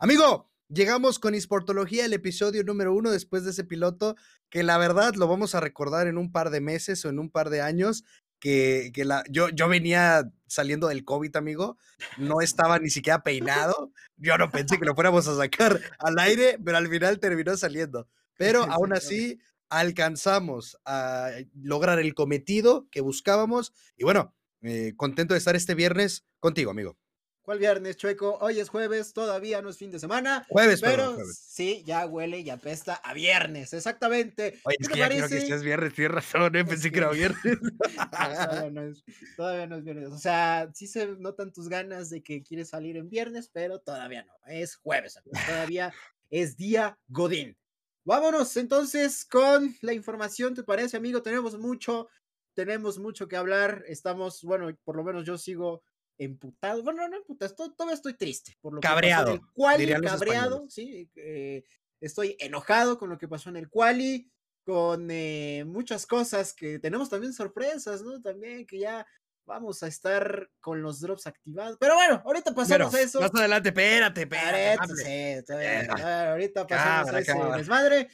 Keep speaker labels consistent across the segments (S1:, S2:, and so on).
S1: Amigo, llegamos con Esportología, el episodio número uno después de ese piloto, que la verdad lo vamos a recordar en un par de meses o en un par de años, que, que la, yo, yo venía saliendo del COVID, amigo, no estaba ni siquiera peinado, yo no pensé que lo fuéramos a sacar al aire, pero al final terminó saliendo. Pero aún así alcanzamos a lograr el cometido que buscábamos y bueno, eh, contento de estar este viernes contigo, amigo.
S2: ¿Cuál viernes, Chueco? Hoy es jueves, todavía no es fin de semana.
S1: Jueves,
S2: pero sí, ya huele y apesta a viernes, exactamente.
S1: Oye, es que ya quiero que seas viernes, tienes razón, ¿eh? pensé que era viernes.
S2: todavía, no es, todavía no es viernes. O sea, sí se notan tus ganas de que quieres salir en viernes, pero todavía no. Es jueves, todavía es día Godín. Vámonos entonces con la información, ¿te parece, amigo? Tenemos mucho, tenemos mucho que hablar. Estamos, bueno, por lo menos yo sigo emputado. Bueno, no emputado, todavía estoy triste por lo
S1: cabreado,
S2: que pasó en el quali, cabreado, sí. Eh, estoy enojado con lo que pasó en el quali, con eh, muchas cosas que tenemos también sorpresas, ¿no? También que ya vamos a estar con los drops activados. Pero bueno, ahorita pasamos a eso.
S1: Más adelante, espérate, espérate.
S2: ahorita pasamos a ese desmadre.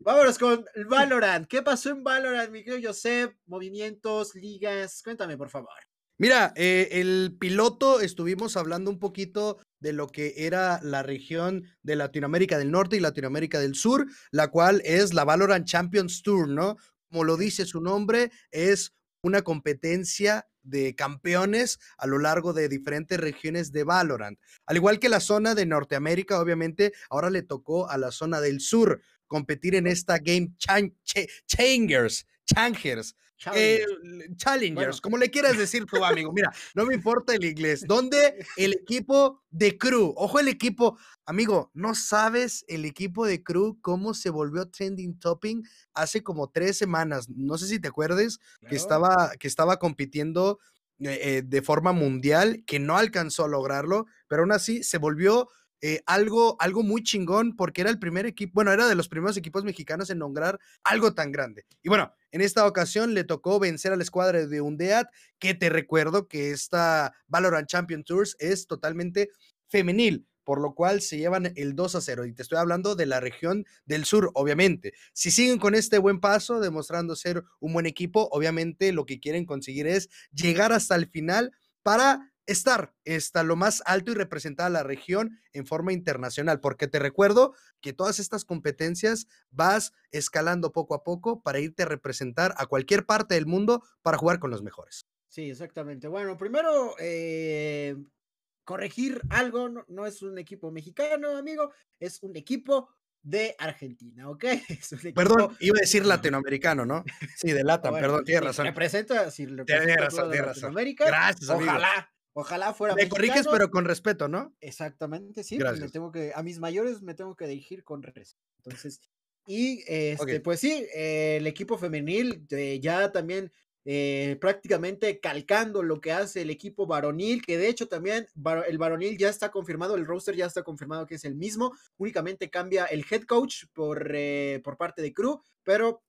S2: Vámonos con Valorant. ¿Qué pasó en Valorant, mi querido Josep? Movimientos, ligas. Cuéntame, por favor.
S1: Mira, eh, el piloto estuvimos hablando un poquito de lo que era la región de Latinoamérica del Norte y Latinoamérica del Sur, la cual es la Valorant Champions Tour, ¿no? Como lo dice su nombre, es una competencia de campeones a lo largo de diferentes regiones de Valorant. Al igual que la zona de Norteamérica, obviamente, ahora le tocó a la zona del sur competir en esta Game Changers, Changers, eh, challengers, como le quieras decir tu amigo. Mira, no me importa el inglés. ¿Dónde el equipo de Crew? Ojo el equipo, amigo, no sabes el equipo de Crew cómo se volvió trending topping hace como tres semanas. No sé si te acuerdes que, estaba, que estaba compitiendo eh, eh, de forma mundial, que no alcanzó a lograrlo, pero aún así se volvió eh, algo, algo muy chingón porque era el primer equipo, bueno, era de los primeros equipos mexicanos en lograr algo tan grande. Y bueno, en esta ocasión le tocó vencer a la escuadra de Undead, que te recuerdo que esta Valorant Champion Tours es totalmente femenil por lo cual se llevan el 2 a 0. Y te estoy hablando de la región del sur, obviamente. Si siguen con este buen paso, demostrando ser un buen equipo, obviamente lo que quieren conseguir es llegar hasta el final para estar hasta lo más alto y representar a la región en forma internacional, porque te recuerdo que todas estas competencias vas escalando poco a poco para irte a representar a cualquier parte del mundo para jugar con los mejores.
S2: Sí, exactamente. Bueno, primero, eh, corregir algo, no, es un equipo mexicano, amigo, es un equipo de Argentina, ¿ok?
S1: Perdón, iba a decir latinoamericano, ¿no? Sí, de LATAM, perdón, tienes razón.
S2: Representa, si representa razón, razón. Gracias, amigo. Ojalá Ojalá fuera
S1: Me corriges, pero con respeto, ¿no?
S2: Exactamente, sí. Pues, me tengo que, a mis mayores me tengo que dirigir con respeto. Entonces, y este, pues sí, el equipo femenil eh, ya también eh, prácticamente calcando lo que hace el equipo varonil, que de hecho también el varonil ya está confirmado, el roster ya está confirmado que es el mismo, únicamente cambia el head coach por, eh, por parte de Crew, pero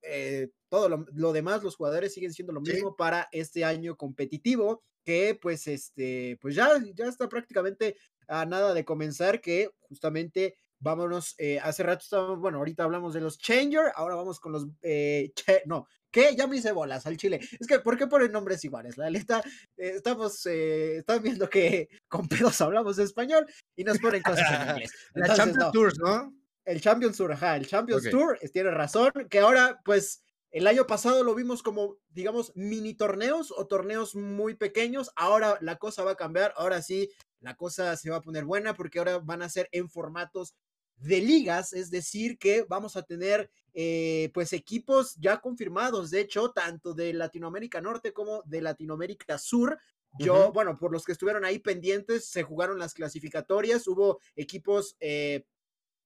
S2: todo lo, demás, los jugadores siguen siendo lo mismo para este año competitivo que pues este, pues ya, ya está prácticamente a nada de comenzar, que justamente vámonos, eh, hace rato estábamos, bueno, ahorita hablamos de los Changer, ahora vamos con los, eh, no, que ya me hice bolas al chile. Es que, ¿por qué ponen nombres iguales? La neta, eh, estamos, están viendo que con pedos hablamos español y nos ponen cosas en inglés.
S1: La Champions Tour, ¿no?
S2: El Champions Tour, ajá, el Champions Tour, tiene razón, que ahora, pues, el año pasado lo vimos como, digamos, mini torneos o torneos muy pequeños. Ahora la cosa va a cambiar. Ahora sí, la cosa se va a poner buena porque ahora van a ser en formatos de ligas, es decir, que vamos a tener eh, pues equipos ya confirmados, de hecho, tanto de Latinoamérica Norte como de Latinoamérica Sur. Yo, bueno, por los que estuvieron ahí pendientes, se jugaron las clasificatorias, hubo equipos eh,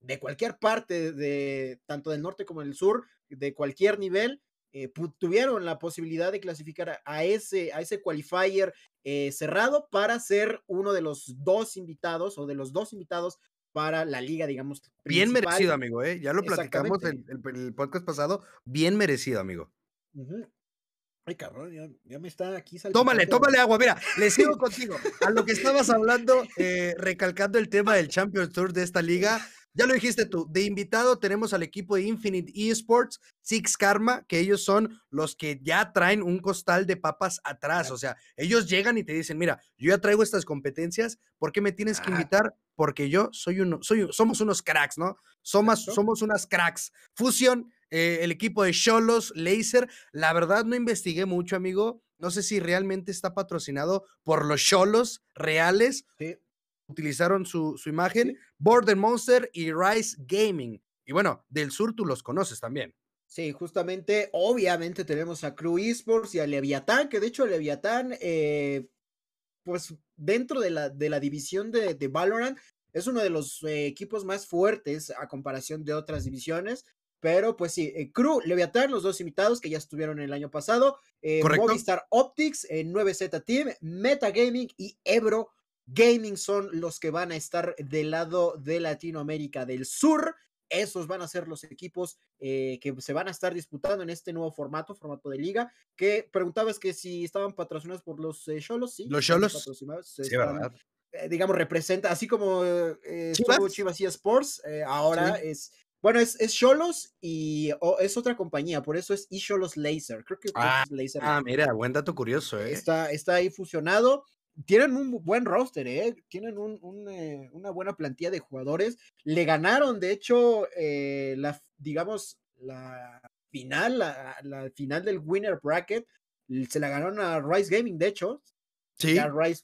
S2: de cualquier parte, de tanto del norte como del sur, de cualquier nivel, eh, tuvieron la posibilidad de clasificar a ese, a ese qualifier eh, cerrado para ser uno de los dos invitados o de los dos invitados para la liga, digamos.
S1: Bien merecido, amigo, ¿eh? Ya lo platicamos en el, el, podcast pasado. Bien merecido, amigo.
S2: Ay, cabrón, ya, me está aquí
S1: saliendo. Tómale, tómale agua. Mira, le sigo contigo. A lo que estabas hablando, eh, recalcando el tema del Champions Tour de esta liga. Ya lo dijiste tú, de invitado tenemos al equipo de Infinite Esports, Six Karma, que ellos son los que ya traen un costal de papas atrás. O sea, ellos llegan y te dicen, mira, yo ya traigo estas competencias, ¿por qué me tienes que invitar? Porque yo soy uno, soy, somos unos cracks, ¿no? Somos, somos unas cracks. Fusión, eh, el equipo de Cholos, Laser, la verdad no investigué mucho, amigo. No sé si realmente está patrocinado por los Cholos reales. Sí utilizaron su, imagen, Border Monster y Rise Gaming. Y bueno, del sur tú los conoces también.
S2: Sí, justamente, obviamente tenemos a Crew Esports y a Leviatán, que de hecho Leviatán, eh, pues dentro de la, de la división de, de Valorant, es uno de los eh, equipos más fuertes a comparación de otras divisiones. Pero pues sí, eh, Crew, Leviatán, los dos invitados que ya estuvieron el año pasado, Movistar Optics, 9Z Team, Metagaming y Ebro Gaming son los que van a estar del lado de Latinoamérica del Sur. Esos van a ser los equipos eh, que se van a estar disputando en este nuevo formato, formato de liga. Que preguntabas que si estaban patrocinados por los Cholos, sí.
S1: Los Cholos.
S2: Sí, verdad. Eh, digamos, representa, así como eh, Chivas. y Sports, ahora es. Bueno, es Cholos y es otra compañía, por eso es eCholos Laser. Creo que
S1: ah,
S2: es Laser.
S1: Ah, mira, buen dato curioso, ¿eh?
S2: Está, está ahí fusionado tienen un buen roster, ¿eh? tienen eh, una buena plantilla de jugadores. Le ganaron, de hecho, eh, la, digamos, la final, la, final del Winner Bracket, se la ganaron a Rice Gaming, de hecho. Sí. Ya Rice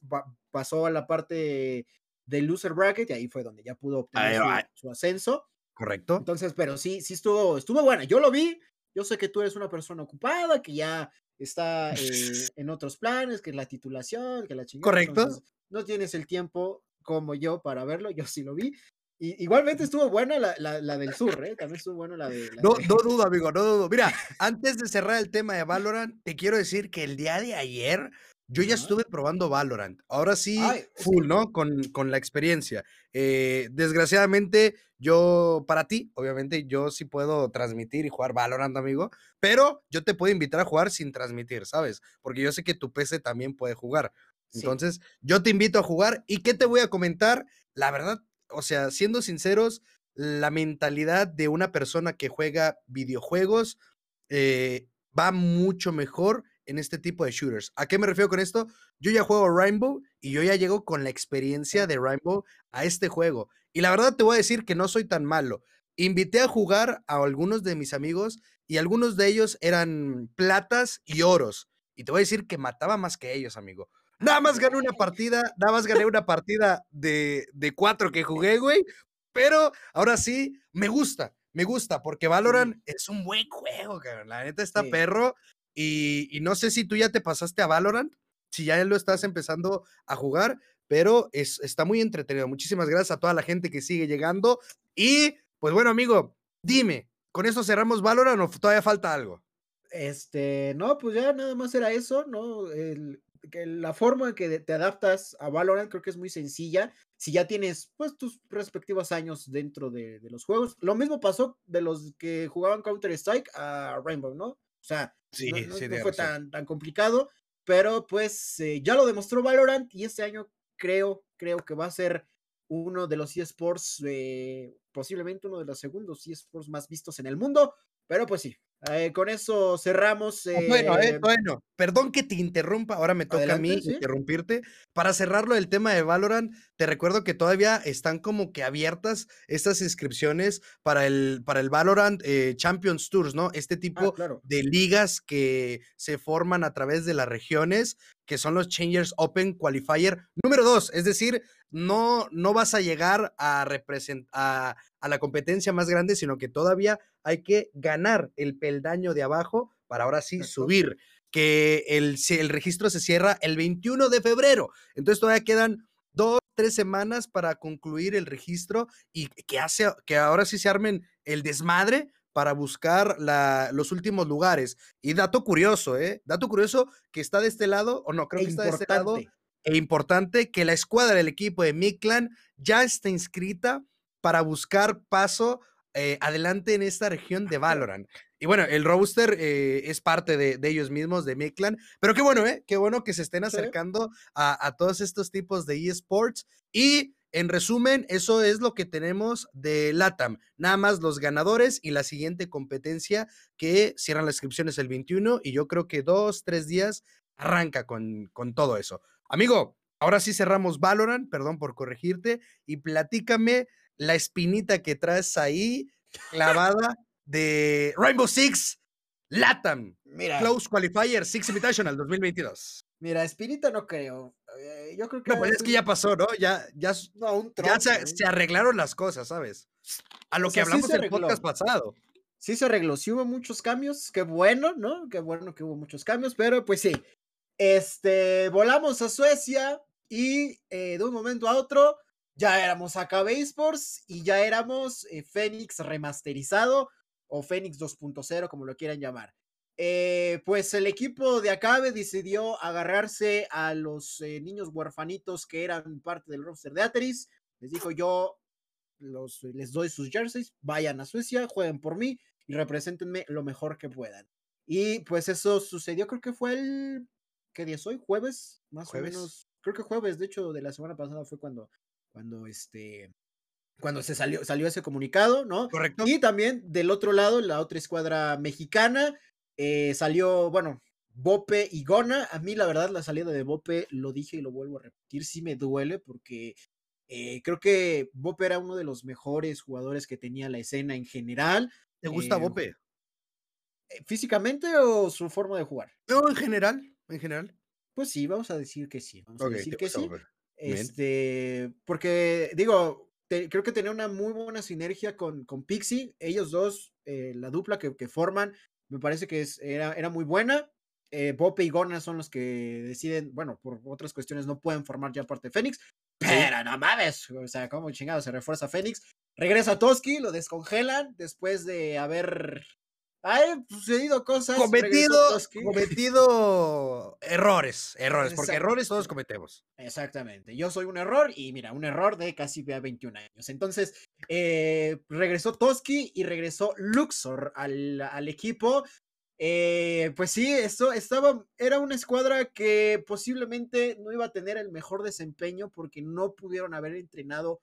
S2: pasó a la parte del Loser Bracket y ahí fue donde ya pudo obtener su, ascenso.
S1: Correcto.
S2: Entonces, pero sí, sí estuvo, estuvo buena. Yo lo vi. Yo sé que tú eres una persona ocupada, que ya está eh, en otros planes, que la titulación, que la chingada.
S1: Correcto.
S2: no tienes el tiempo como yo para verlo, yo sí lo vi. Y, igualmente estuvo buena la, la, del sur, ¿eh? También estuvo buena la de...
S1: no, no dudo, amigo, no dudo. Mira, antes de cerrar el tema de Valorant, te quiero decir que el día de ayer yo ya estuve probando Valorant. Ahora sí, full, ¿no? Con, con la experiencia. Eh, desgraciadamente, yo, para ti, obviamente, yo sí puedo transmitir y jugar Valorant, amigo, pero yo te puedo invitar a jugar sin transmitir, ¿sabes? Porque yo sé que tu PC también puede jugar. Entonces, yo te invito a jugar. ¿Y qué te voy a comentar? La verdad, o sea, siendo sinceros, la mentalidad de una persona que juega videojuegos eh, va mucho mejor en este tipo de shooters. ¿A qué me refiero con esto? Yo ya juego Rainbow y yo ya llego con la experiencia de Rainbow a este juego. Y la verdad te voy a decir que no soy tan malo. Invité a jugar a algunos de mis amigos y algunos de ellos eran platas y oros. Y te voy a decir que mataba más que ellos, amigo. Nada más gané una partida, nada más gané una partida de, de cuatro que jugué, güey. Pero ahora sí, me gusta, me gusta, porque Valorant es un buen juego, cabrón. La neta está perro. Y, no sé si tú ya te pasaste a Valorant, si ya lo estás empezando a jugar, pero es, está muy entretenido. Muchísimas gracias a toda la gente que sigue llegando. Y pues bueno, amigo, dime, ¿con eso cerramos Valorant o todavía falta algo?
S2: Este, no, pues ya nada más era eso, ¿no? que la forma en que te adaptas a Valorant creo que es muy sencilla. Si ya tienes pues tus respectivos años dentro de, de los juegos. Lo mismo pasó de los que jugaban Counter Strike a Rainbow, ¿no? O sea, Sí, no, fue tan, tan complicado, pero pues eh, ya lo demostró Valorant y este año creo, creo que va a ser uno de los eSports, eh, posiblemente uno de los segundos eSports más vistos en el mundo, pero pues sí, eh, con eso cerramos.
S1: Ah, bueno, eh, bueno, perdón que te interrumpa, ahora me toca a mí interrumpirte. Para cerrarlo el tema de Valorant, te recuerdo que todavía están como que abiertas estas inscripciones para el, para el Valorant eh, Champions Tours, ¿no? Este ah, tipo de ligas que se forman a través de las regiones, que son los Changers Open Qualifier número dos, es decir, no, no vas a llegar a representar a la competencia más grande, sino que todavía hay que ganar el peldaño de abajo para ahora sí subir, que el, el registro se cierra el 21 de febrero, entonces todavía quedan dos, tres semanas para concluir el registro y que, hace, que ahora sí se armen el desmadre para buscar la, los últimos lugares. Y dato curioso, ¿eh? Dato curioso que está de este lado, o no, creo que está de este lado. E importante que la escuadra del equipo de Miklan ya está inscrita para buscar paso eh, adelante en esta región de Valorant. Y bueno, el roster eh, es parte de, ellos mismos, de Miklan, pero qué bueno, ¿eh? Qué bueno que se estén acercando a, a, todos estos tipos de eSports. Y en resumen, eso es lo que tenemos de LATAM. Nada más los ganadores y la siguiente competencia que cierran las inscripciones el 21 y yo creo que dos, tres días arranca con, con todo eso. Amigo, ahora sí cerramos Valorant, perdón por corregirte, y platícame la espinita que traes ahí clavada de Rainbow Six Latam. Mira. Close Qualifier Six Invitational 2022.
S2: Mira, espinita no creo. Eh, yo creo que.
S1: No, pues es que ya pasó, ¿no? Ya, ya, ya se, arreglaron las cosas, ¿sabes? A lo que hablamos en el podcast pasado.
S2: Sí se arregló, sí hubo muchos cambios, qué bueno, ¿no? Qué bueno que hubo muchos cambios, pero pues sí. Este, volamos a Suecia y eh, de un momento a otro ya éramos AKB Esports y ya éramos eh, Fénix remasterizado o Fénix 2.0, como lo quieran llamar. Eh, pues el equipo de Acabe decidió agarrarse a los niños huerfanitos que eran parte del roster de Ateris. Les dijo yo les doy sus jerseys, vayan a Suecia, jueguen por mí y representenme lo mejor que puedan. Y pues eso sucedió, creo que fue el, ¿qué día es hoy? Jueves, más o menos. Creo que jueves, de hecho, de la semana pasada fue cuando cuando este cuando se salió, salió ese comunicado, ¿no?
S1: Correcto.
S2: Y también del otro lado, la otra escuadra mexicana, eh, salió, bueno, Bope y Gona. A mí, la verdad, la salida de Bope, lo dije y lo vuelvo a repetir, sí me duele porque eh, creo que Bope era uno de los mejores jugadores que tenía la escena en general.
S1: ¿Te gusta
S2: eh,
S1: Bope?
S2: ¿Físicamente o su forma de jugar?
S1: No, en general, en general.
S2: Pues sí, vamos a decir que sí. Vamos a decir que sí. Este, porque digo, creo que tenía una muy buena sinergia con, con Pixie. Ellos dos, eh, la dupla que, que, forman, me parece que es, era, era muy buena. Eh, Bope y Gona son los que deciden, bueno, por otras cuestiones no pueden formar ya parte de Fénix, pero no mames, o sea, como chingado se refuerza Fénix. Regresa Toski, lo descongelan después de haber hay sucedido cosas.
S1: Cometido, cometido errores, errores, porque errores todos cometemos.
S2: Exactamente. Yo soy un error y mira, un error de casi 21 años. Entonces, eh, regresó Toski y regresó Luxor al, al equipo. Eh, pues sí, esto estaba, era una escuadra que posiblemente no iba a tener el mejor desempeño porque no pudieron haber entrenado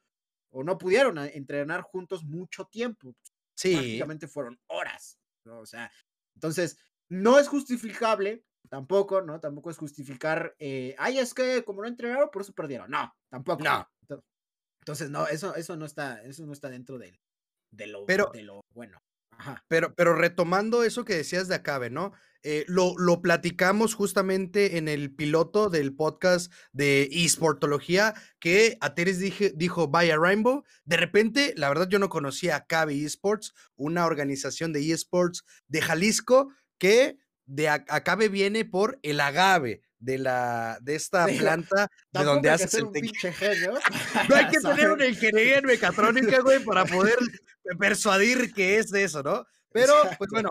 S2: o no pudieron entrenar juntos mucho tiempo.
S1: Sí.
S2: Prácticamente fueron horas. ¿No? O sea, entonces, no es justificable, tampoco, ¿no? Tampoco es justificar, eh, ay, es que como no entrenaron, por eso perdieron. No, tampoco.
S1: No.
S2: Entonces, no, eso, eso no está, eso no está dentro de, de, lo,
S1: pero,
S2: de lo bueno.
S1: Pero, pero retomando eso que decías de Acabe, ¿no? Eh, lo, lo, platicamos justamente en el piloto del podcast de eSportología, que Ateres dije, dijo Vaya Rainbow. De repente, la verdad, yo no conocía a Acabe Esports, una organización de eSports de Jalisco que de Acabe viene por el agave de la de esta planta de donde haces el No hay que tener una ingeniería mecatrónica, güey, para poder persuadir que es de eso, ¿no? Pero, pues bueno,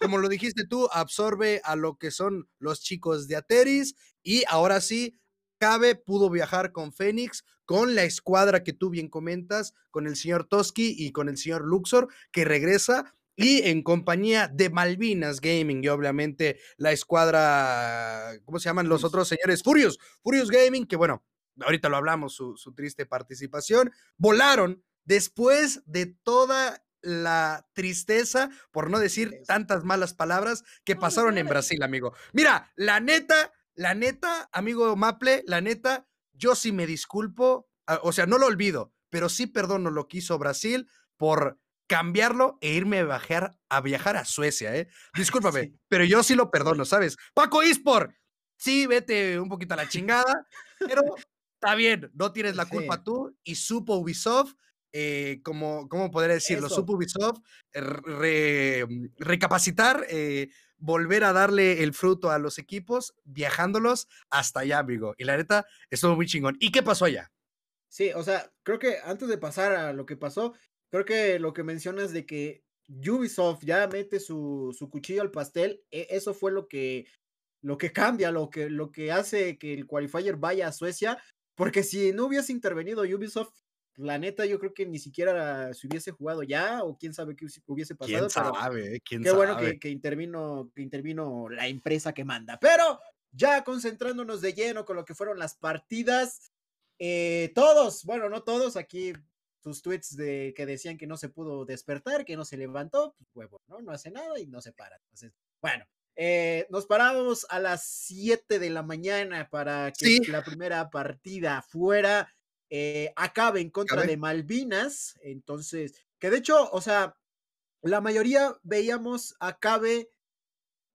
S1: como lo dijiste tú, absorbe a lo que son los chicos de Ateris y ahora sí, Cabe pudo viajar con Fénix, con la escuadra que tú bien comentas, con el señor Toski y con el señor Luxor, que regresa y en compañía de Malvinas Gaming y obviamente la escuadra, ¿cómo se llaman los otros señores? Furious, Furious Gaming, que bueno, ahorita lo hablamos, su, su triste participación, volaron después de toda la tristeza, por no decir tantas malas palabras que pasaron en Brasil, amigo. Mira, la neta, la neta, amigo Maple, la neta, yo sí me disculpo, ah, o sea, no lo olvido, pero sí perdono lo que hizo Brasil por cambiarlo e irme a viajar a, viajar a Suecia, ¿eh? Discúlpame, pero yo sí lo perdono, ¿sabes? Paco Ispor, sí, vete un poquito a la chingada, pero está bien, no tienes la culpa tú y supo Ubisoft eh, como, ¿cómo podría decirlo? Supo Ubisoft, recapacitar, eh, volver a darle el fruto a los equipos, viajándolos hasta allá, amigo. Y la neta, estuvo muy chingón. ¿Y qué pasó allá?
S2: Sí, o sea, creo que antes de pasar a lo que pasó, creo que lo que mencionas de que Ubisoft ya mete su, su cuchillo al pastel, e, eso fue lo que, lo que cambia, lo que, lo que hace que el qualifier vaya a Suecia, porque si no hubiese intervenido Ubisoft, la neta, yo creo que ni siquiera se hubiese jugado ya, o quién sabe qué hubiese pasado.
S1: ¿Quién sabe? ¿Quién
S2: qué bueno que, intervino, que intervino la empresa que manda. Pero ya concentrándonos de lleno con lo que fueron las partidas, eh, todos, bueno, no todos, aquí sus tweets de que decían que no se pudo despertar, que no se levantó, pues huevo, ¿no? No hace nada y no se para. Entonces, bueno, eh, nos paramos a las 7 de la mañana para que la primera partida fuera. Eh, acabe en contra de Malvinas. Entonces, que de hecho, o sea, la mayoría veíamos acabe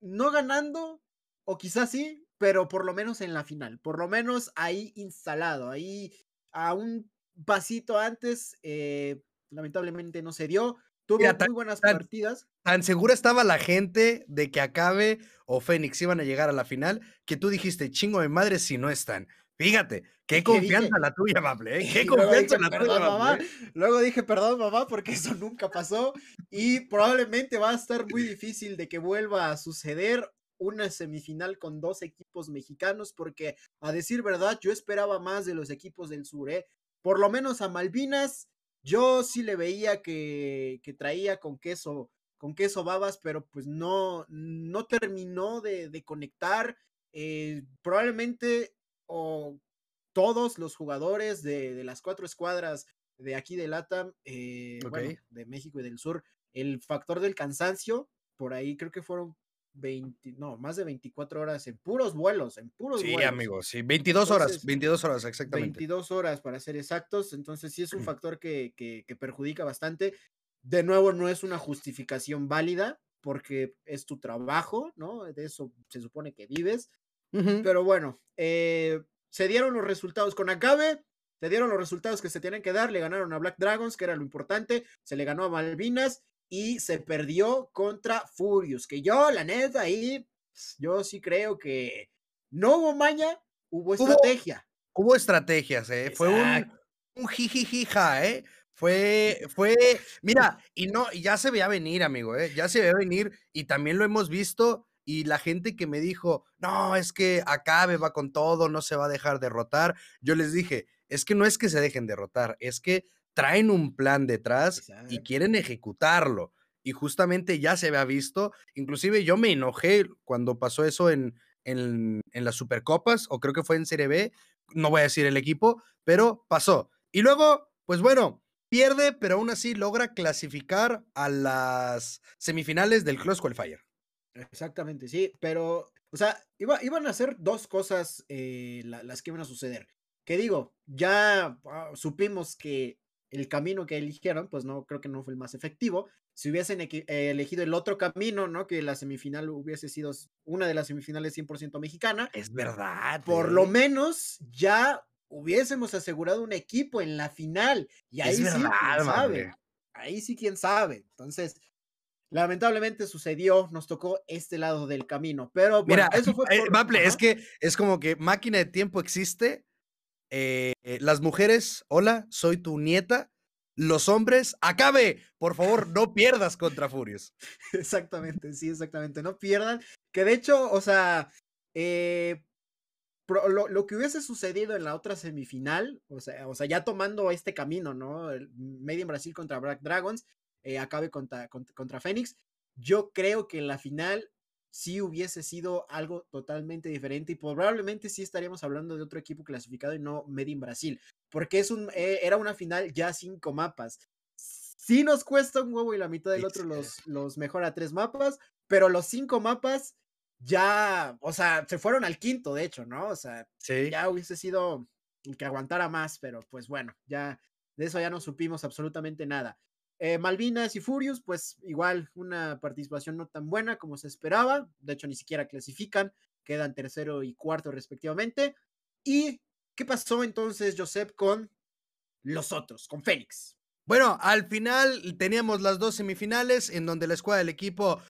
S2: no ganando, o quizás sí, pero por lo menos en la final, por lo menos ahí instalado, ahí a un pasito antes, eh, lamentablemente no se dio. Tuvo muy buenas partidas.
S1: Tan segura estaba la gente de que Acabe o Fénix iban a llegar a la final que tú dijiste, chingo de madre si no están. Fíjate, qué confianza la tuya, Mable, ¿eh? Qué confianza la tuya,
S2: mamá. Luego dije, perdón, mamá, porque eso nunca pasó. Y probablemente va a estar muy difícil de que vuelva a suceder una semifinal con dos equipos mexicanos, porque a decir verdad, yo esperaba más de los equipos del sur, ¿eh? Por lo menos a Malvinas, yo sí le veía que, que traía con queso, con queso babas, pero pues no, no terminó de, de conectar. Eh, probablemente o todos los jugadores de, las cuatro escuadras de aquí de LATAM, eh, de México y del Sur, el factor del cansancio, por ahí creo que fueron 20, no, más de 24 horas en puros vuelos, en puros
S1: vuelos.
S2: Sí,
S1: amigos, sí, 22 horas, 22 horas, exactamente.
S2: 22 horas para ser exactos, entonces sí es un factor que, que perjudica bastante. De nuevo, no es una justificación válida, porque es tu trabajo, ¿no? De eso se supone que vives. Pero bueno, eh, se dieron los resultados con Acabe, se dieron los resultados que se tienen que dar, le ganaron a Black Dragons, que era lo importante, se le ganó a Malvinas y se perdió contra Furious, que yo, la neta, ahí, yo sí creo que no hubo maña, hubo estrategia.
S1: Hubo, estrategias, ¿eh? Fue un, un jijijija, ¿eh? Fue, fue, mira, y no, ya se veía venir, amigo, ¿eh? Ya se veía venir y también lo hemos visto y la gente que me dijo, no, es que Acabe va con todo, no se va a dejar derrotar, yo les dije, es que no es que se dejen derrotar, es que traen un plan detrás y quieren ejecutarlo. Y justamente ya se había visto, inclusive yo me enojé cuando pasó eso en, en, en las Supercopas, o creo que fue en Serie B, no voy a decir el equipo, pero pasó. Y luego, pues bueno, pierde, pero aún así logra clasificar a las semifinales del Close Qualifier.
S2: Exactamente, sí, pero, o sea, iba, iban a ser dos cosas eh, las que iban a suceder. Que digo, ya ah, supimos que el camino que eligieron, pues no, creo que no fue el más efectivo. Si hubiesen eh, elegido el otro camino, ¿no? Que la semifinal hubiese sido una de las semifinales 100% mexicana.
S1: Es verdad.
S2: Por lo menos ya hubiésemos asegurado un equipo en la final. Y ahí sí, quién sabe. Ahí sí, quién sabe. Entonces, Lamentablemente sucedió, nos tocó este lado del camino, pero
S1: Mira, eso fue eh, es que es como que máquina de tiempo existe. Eh, las mujeres, hola, soy tu nieta. Los hombres, acabe, por favor, no pierdas contra Furios.
S2: Exactamente, sí, exactamente, no pierdan. Que de hecho, o sea, eh, lo, que hubiese sucedido en la otra semifinal, o sea, o sea, ya tomando este camino, ¿no? El Made in Brasil contra Black Dragons, eh, acabe contra, contra, Fénix. Yo creo que en la final sí hubiese sido algo totalmente diferente y probablemente sí estaríamos hablando de otro equipo clasificado y no Made in Brasil, porque es un, eh, era una final ya cinco mapas. Sí nos cuesta un huevo y la mitad del otro los, los mejora tres mapas, pero los cinco mapas ya, o sea, se fueron al quinto, de hecho, ¿no? O sea, ya hubiese sido que aguantara más, pero pues bueno, ya de eso ya no supimos absolutamente nada. Eh, Malvinas y Furious, pues igual una participación no tan buena como se esperaba, de hecho ni siquiera clasifican, quedan tercero y cuarto respectivamente. ¿Y qué pasó entonces, Joseph, con los otros, con Fénix?
S1: Bueno, al final teníamos las dos semifinales en donde la escuadra del equipo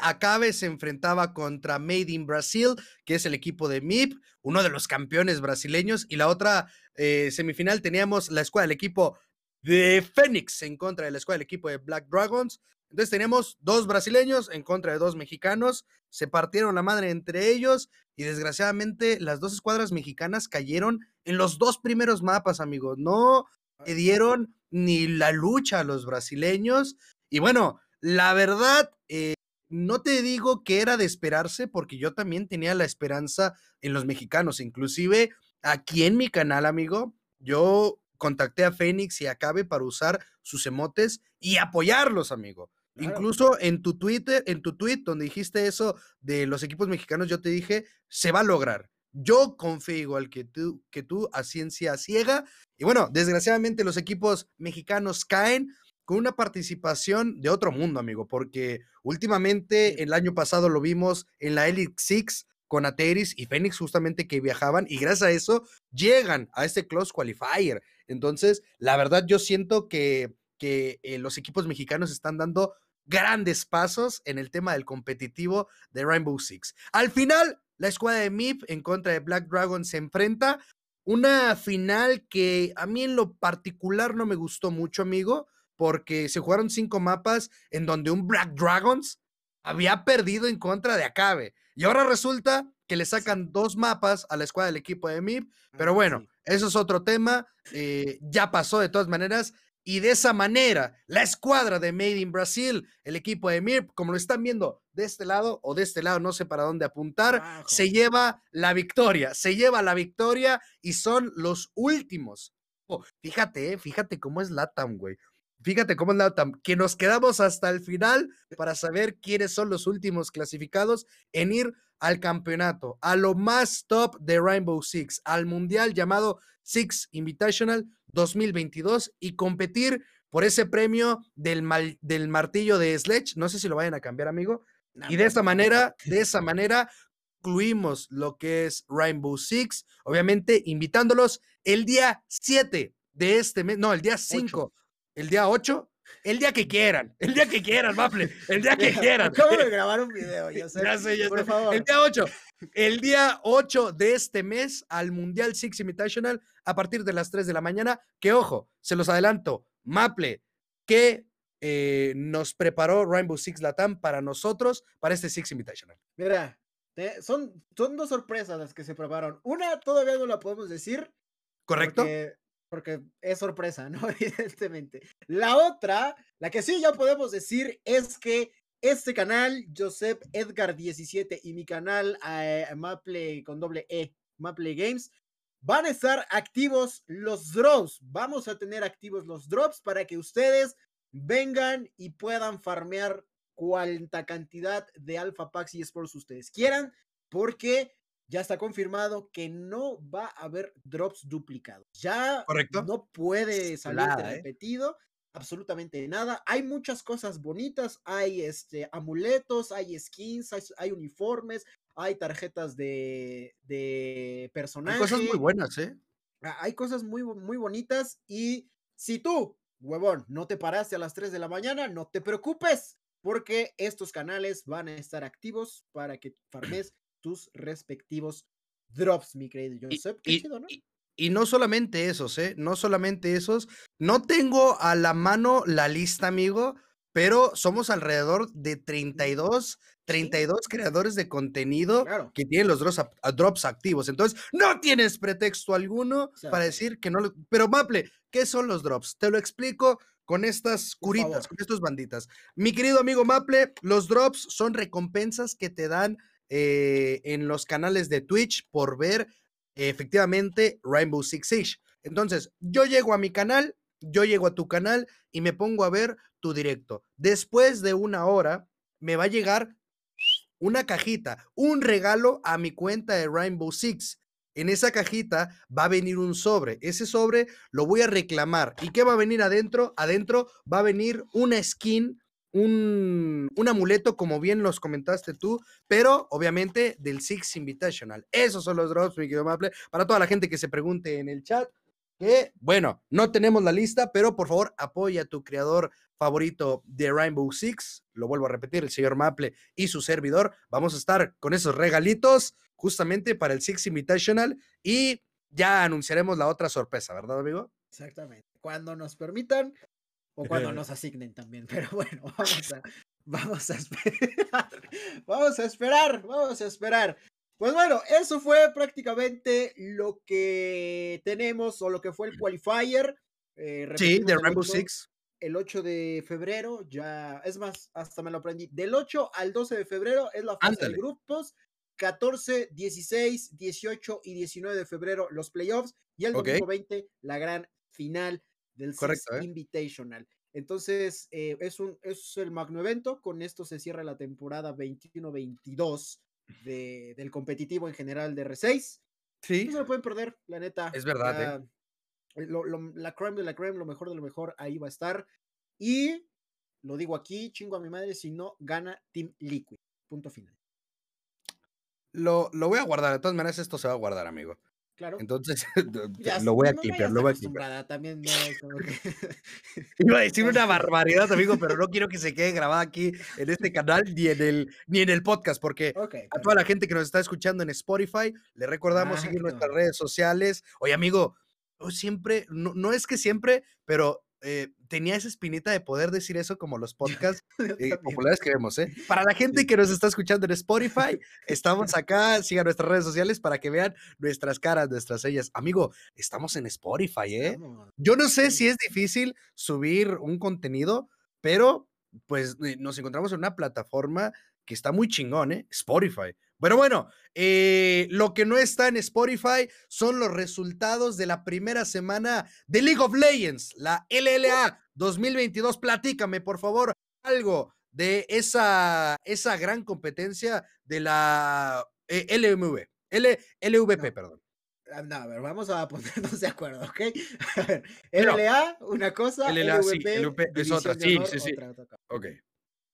S1: Acabe se enfrentaba contra Made in Brasil, que es el equipo de MIP, uno de los campeones brasileños, y la otra eh, semifinal teníamos la escuadra del equipo de Phoenix en contra de la escuadra del equipo de Black Dragons. Entonces teníamos dos brasileños en contra de dos mexicanos, se partieron la madre entre ellos y desgraciadamente las dos escuadras mexicanas cayeron en los dos primeros mapas, amigos. No, le dieron ni la lucha a los brasileños. Y bueno, la verdad, eh, no te digo que era de esperarse, porque yo también tenía la esperanza en los mexicanos. Inclusive aquí en mi canal, amigo, yo contacté a Fénix y a Cabe para usar sus emotes y apoyarlos, amigo. Incluso en tu Twitter, en tu tweet donde dijiste eso de los equipos mexicanos, yo te dije, se va a lograr. Yo confío igual que tú, que tú a ciencia ciega. Y bueno, desgraciadamente los equipos mexicanos caen con una participación de otro mundo, amigo, porque últimamente el año pasado lo vimos en la Elite Six con Ateris y Phoenix justamente que viajaban y gracias a eso llegan a este close qualifier. Entonces, la verdad yo siento que, que eh, los equipos mexicanos están dando grandes pasos en el tema del competitivo de Rainbow Six. Al final, la escuadra de MIP en contra de Black Dragon se enfrenta. Una final que a mí en lo particular no me gustó mucho, amigo porque se jugaron cinco mapas en donde un Black Dragons había perdido en contra de Acabe. Y ahora resulta que le sacan dos mapas a la escuadra del equipo de MIP. Pero bueno, eso es otro tema. Eh, ya pasó de todas maneras. Y de esa manera, la escuadra de Made in Brasil, el equipo de MIP, como lo están viendo de este lado o de este lado, no sé para dónde apuntar, se lleva la victoria. Se lleva la victoria y son los últimos. Oh, fíjate, eh, fíjate cómo es Latam, güey. Fíjate cómo es la que nos quedamos hasta el final para saber quiénes son los últimos clasificados en ir al campeonato, a lo más top de Rainbow Six, al mundial llamado Six Invitational 2022 y competir por ese premio del, del martillo de Sledge. No sé si lo vayan a cambiar, amigo. y de esa manera, de esa manera, incluimos lo que es Rainbow Six, obviamente invitándolos el día 7 de este mes, no, el día 5 el día 8, el día que quieran, el día que quieran, Maple, el día que quieran.
S2: ¿Cómo de grabar un video? Ya sé, ya sé, por favor.
S1: El día 8, el día 8 de este mes al Mundial Six Invitational a partir de las 3 de la mañana, que ojo, se los adelanto, Maple, que eh, nos preparó Rainbow Six Latam para nosotros, para este Six Invitational.
S2: Mira, son, son dos sorpresas las que se prepararon. Una todavía no la podemos decir.
S1: ¿Correcto?
S2: porque es sorpresa, ¿no? Evidentemente. La otra, la que sí ya podemos decir es que este canal, Joseph Edgar 17 y mi canal eh, Maple con doble E, Maple Games, van a estar activos los drops. Vamos a tener activos los drops para que ustedes vengan y puedan farmear cuanta cantidad de Alpha Packs y Sports ustedes quieran, porque ya está confirmado que no va a haber drops duplicados. Ya no puede salir ¿eh? repetido. Absolutamente nada. Hay muchas cosas bonitas. Hay este amuletos, hay skins, hay, uniformes, hay tarjetas de, de personajes.
S1: Hay cosas muy buenas, ¿eh?
S2: Hay cosas muy, muy bonitas. Y si tú, huevón, no te paraste a las 3 de la mañana, no te preocupes, porque estos canales van a estar activos para que farmes tus respectivos drops, mi querido Joseph.
S1: y, ¿no? Y, no solamente esos, ¿eh? No solamente esos. No tengo a la mano la lista, amigo, pero somos alrededor de 32, 32 creadores de contenido que tienen los drops, drops, activos. Entonces, no tienes pretexto alguno para decir que no. Pero, Maple, ¿qué son los drops? Te lo explico con estas curitas, con estos banditas. Mi querido amigo Maple, los drops son recompensas que te dan eh, en los canales de Twitch por ver efectivamente Rainbow Six Siege. Entonces, yo llego a mi canal, yo llego a tu canal y me pongo a ver tu directo. Después de una hora, me va a llegar una cajita, un regalo a mi cuenta de Rainbow Six. En esa cajita va a venir un sobre. Ese sobre lo voy a reclamar. ¿Y qué va a venir adentro? Adentro va a venir una skin un, amuleto, como bien los comentaste tú, pero obviamente del Six Invitational. Esos son los drops, mi querido Maple. Para toda la gente que se pregunte en el chat, que bueno, no tenemos la lista, pero por favor apoya a tu creador favorito de Rainbow Six. Lo vuelvo a repetir, el señor Maple y su servidor. Vamos a estar con esos regalitos justamente para el Six Invitational y ya anunciaremos la otra sorpresa, ¿verdad, amigo?
S2: Exactamente. Cuando nos permitan, o cuando nos asignen también, pero bueno, vamos a, vamos a esperar. Vamos a esperar, vamos a esperar. Pues bueno, eso fue prácticamente lo que tenemos o lo que fue el qualifier. Eh,
S1: sí, de Rainbow Six.
S2: El 8 de febrero ya, es más, hasta me lo aprendí. Del 8 al 12 de febrero es la fase de grupos. 14, 16, 18 y 19 de febrero los playoffs. Y el domingo 20 la gran final del Correcto, ¿eh? Invitational. Entonces, eh, es, un, es el magno evento. Con esto se cierra la temporada 21-22 de, del competitivo en general de R6. Sí. No se lo pueden perder, la neta.
S1: Es verdad.
S2: ¿eh? la creme de la creme, lo mejor de lo mejor, ahí va a estar. Y lo digo aquí, chingo a mi madre, si no gana Team Liquid. Punto final.
S1: Lo, lo voy a guardar, de todas maneras, esto se va a guardar, amigo.
S2: Claro.
S1: Entonces, lo voy a clipear, lo voy a
S2: clipear. También no,
S1: Iba a decir una barbaridad, amigo, pero no quiero que se quede grabada aquí en este canal ni en el, ni en el podcast, porque a toda la gente que nos está escuchando en Spotify, le recordamos seguir nuestras redes sociales. Oye, amigo, siempre, no, no es que siempre, pero eh, tenía esa espinita de poder decir eso como los podcasts eh, populares que vemos, ¿eh? Para la gente que nos está escuchando en Spotify, estamos acá, sigan nuestras redes sociales para que vean nuestras caras, nuestras sellas. Amigo, estamos en Spotify, ¿eh? Yo no sé si es difícil subir un contenido, pero pues nos encontramos en una plataforma que está muy chingón, ¿eh? Spotify. Pero bueno, eh, lo que no está en Spotify son los resultados de la primera semana de League of Legends, la LLA 2022. Platícame, por favor, algo de esa, esa gran competencia de la eh, LMV, L, LVP, perdón.
S2: Ah, no, a ver, vamos a ponernos de acuerdo, ¿ok? A ver, LLA, una cosa, LLA, LVP,
S1: es otra, sí, sí, sí. Ok.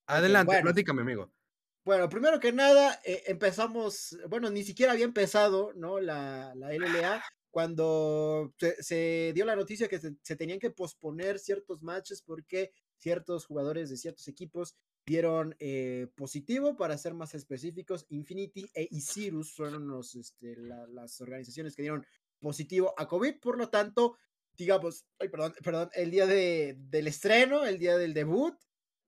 S1: Adelante, platícame, amigo.
S2: Bueno, primero que nada, eh, empezamos, bueno, ni siquiera había empezado, ¿no? La, la LLA, cuando se, dio la noticia que se, tenían que posponer ciertos matches porque ciertos jugadores de ciertos equipos dieron eh, positivo, para ser más específicos, Infinity e Isirus fueron los, este, las organizaciones que dieron positivo a COVID, por lo tanto, digamos, ay, perdón, perdón, el día de, del estreno, el día del debut,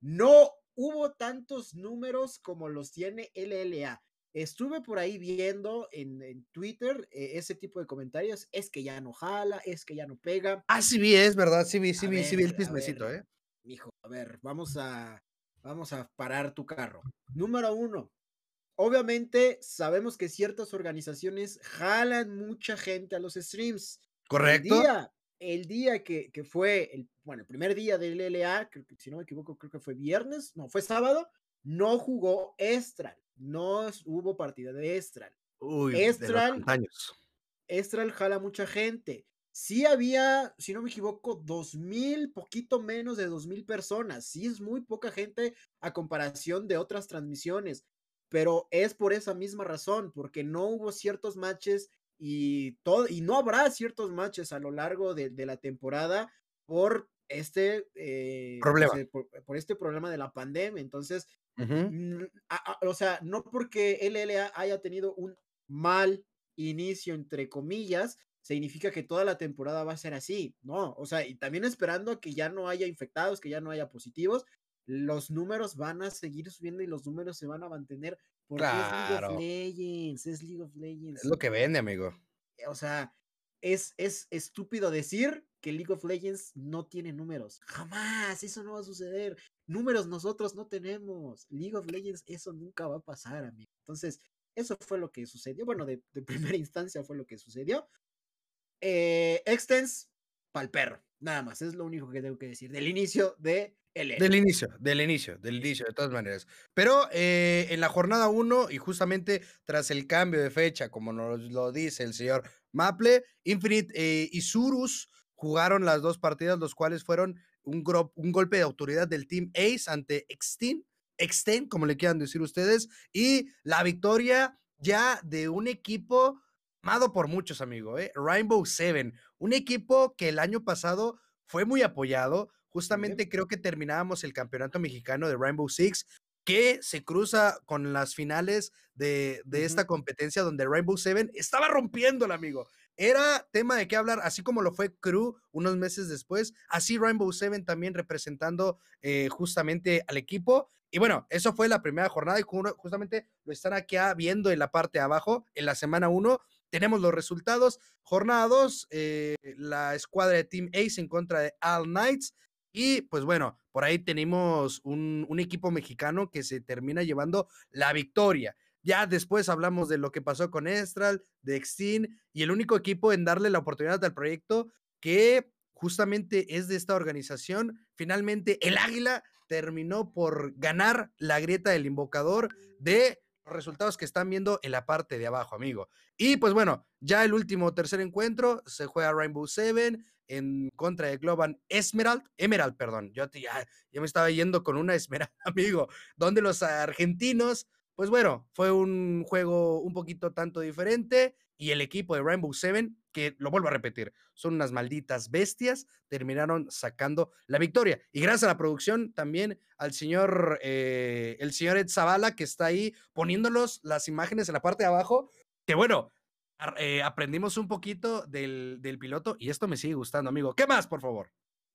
S2: no hubo tantos números como los tiene LLA. Estuve por ahí viendo en, Twitter eh, ese tipo de comentarios. Es que ya no jala, es que ya no pega.
S1: Ah, sí vi, es verdad, sí vi, sí vi, sí vi el pismecito, ¿eh?
S2: Hijo, a ver, vamos a, vamos a parar tu carro. Número uno. Obviamente sabemos que ciertas organizaciones jalan mucha gente a los streams.
S1: Correcto
S2: el día que, fue, el, bueno, el primer día del LLA, si no me equivoco, creo que fue viernes, no, fue sábado, no jugó Estral, no hubo partida de Estral.
S1: Uy, Estral, años.
S2: Estral jala mucha gente. Sí había, si no me equivoco, dos mil, poquito menos de dos mil personas. Sí es muy poca gente a comparación de otras transmisiones, pero es por esa misma razón, porque no hubo ciertos matches y, todo, y no habrá ciertos matches a lo largo de, la temporada por este
S1: eh, problema.
S2: por, este problema de la pandemia. Entonces, o sea, no porque LLA haya tenido un mal inicio, entre comillas, significa que toda la temporada va a ser así, ¿no? O sea, y también esperando que ya no haya infectados, que ya no haya positivos, los números van a seguir subiendo y los números se van a mantener porque es League of Legends, es League of Legends.
S1: Es lo que vende, amigo.
S2: O sea, es, es estúpido decir que League of Legends no tiene números. Jamás, eso no va a suceder. Números nosotros no tenemos. League of Legends, eso nunca va a pasar, amigo. Entonces, eso fue lo que sucedió. Bueno, de, primera instancia fue lo que sucedió. Eh, Extens, pa'l perro. Nada más, es lo único que tengo que decir. Del inicio de
S1: del inicio, del inicio, del inicio, de todas maneras. Pero eh, en la jornada 1 y justamente tras el cambio de fecha, como nos lo dice el señor Maple, Infinite eh, y Surus jugaron las dos partidas, los cuales fueron un, un golpe de autoridad del Team Ace ante Extin, Exten, como le quieran decir ustedes, y la victoria ya de un equipo amado por muchos, amigos, ¿eh? Rainbow Seven, un equipo que el año pasado fue muy apoyado, Justamente creo que terminábamos el campeonato mexicano de Rainbow Six, que se cruza con las finales de, esta competencia donde Rainbow Seven estaba rompiéndola, amigo. Era tema de qué hablar, así como lo fue Crew unos meses después, así Rainbow Seven también representando eh, justamente al equipo. Y bueno, eso fue la primera jornada y justamente lo están aquí viendo en la parte de abajo, en la semana 1. tenemos los resultados. Jornada 2, eh, la escuadra de Team Ace en contra de All Knights. Y pues bueno, por ahí tenemos un, equipo mexicano que se termina llevando la victoria. Ya después hablamos de lo que pasó con Estral, de Extin y el único equipo en darle la oportunidad al proyecto que justamente es de esta organización. Finalmente, el Águila terminó por ganar la grieta del invocador de los resultados que están viendo en la parte de abajo, amigo. Y pues bueno, ya el último tercer encuentro se juega Rainbow Seven en contra de Global Esmerald, Emerald, perdón, yo ya, ya me estaba yendo con una Esmeralda, amigo, donde los argentinos, pues bueno, fue un juego un poquito tanto diferente y el equipo de Rainbow Seven, que lo vuelvo a repetir, son unas malditas bestias, terminaron sacando la victoria. Y gracias a la producción también al señor, eh, el señor Ed Zavala, que está ahí poniéndolos las imágenes en la parte de abajo, que bueno, eh, aprendimos un poquito del, piloto y esto me sigue gustando, amigo. ¿Qué más, por favor?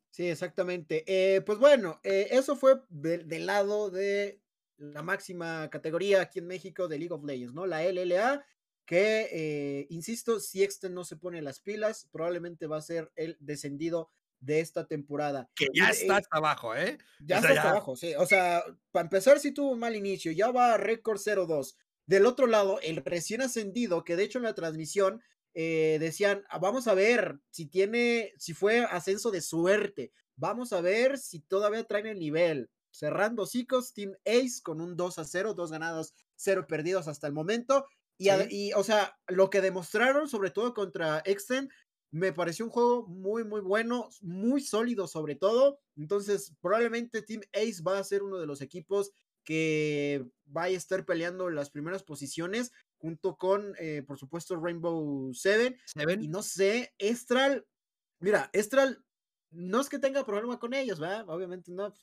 S2: Sí, exactamente. Eh, pues bueno, eh, eso fue del lado de la máxima categoría aquí en México de League of Legends, ¿no? La LLA, que, insisto, si Exten no se pone las pilas, probablemente va a ser el descendido de esta temporada.
S1: Que ya está hasta abajo, ¿eh?
S2: Ya está hasta abajo, sí. O sea, para empezar, si tuvo un mal inicio, ya va a récord 0-2. Del otro lado, el recién ascendido, que de hecho en la transmisión eh, decían, ah, vamos a ver si tiene, si fue ascenso de suerte, vamos a ver si todavía traen el nivel. Cerrando chicos, Team Ace con un 2 a 0, dos ganados, cero perdidos hasta el momento. Y, y, o sea, lo que demostraron, sobre todo contra Exten, me pareció un juego muy, muy bueno, muy sólido sobre todo. Entonces, probablemente Team Ace va a ser uno de los equipos que vaya a estar peleando las primeras posiciones junto con, eh, por supuesto, Rainbow Seven. Y no sé, Estral, mira, Estral, no es que tenga problema con ellos, ¿verdad? Obviamente no,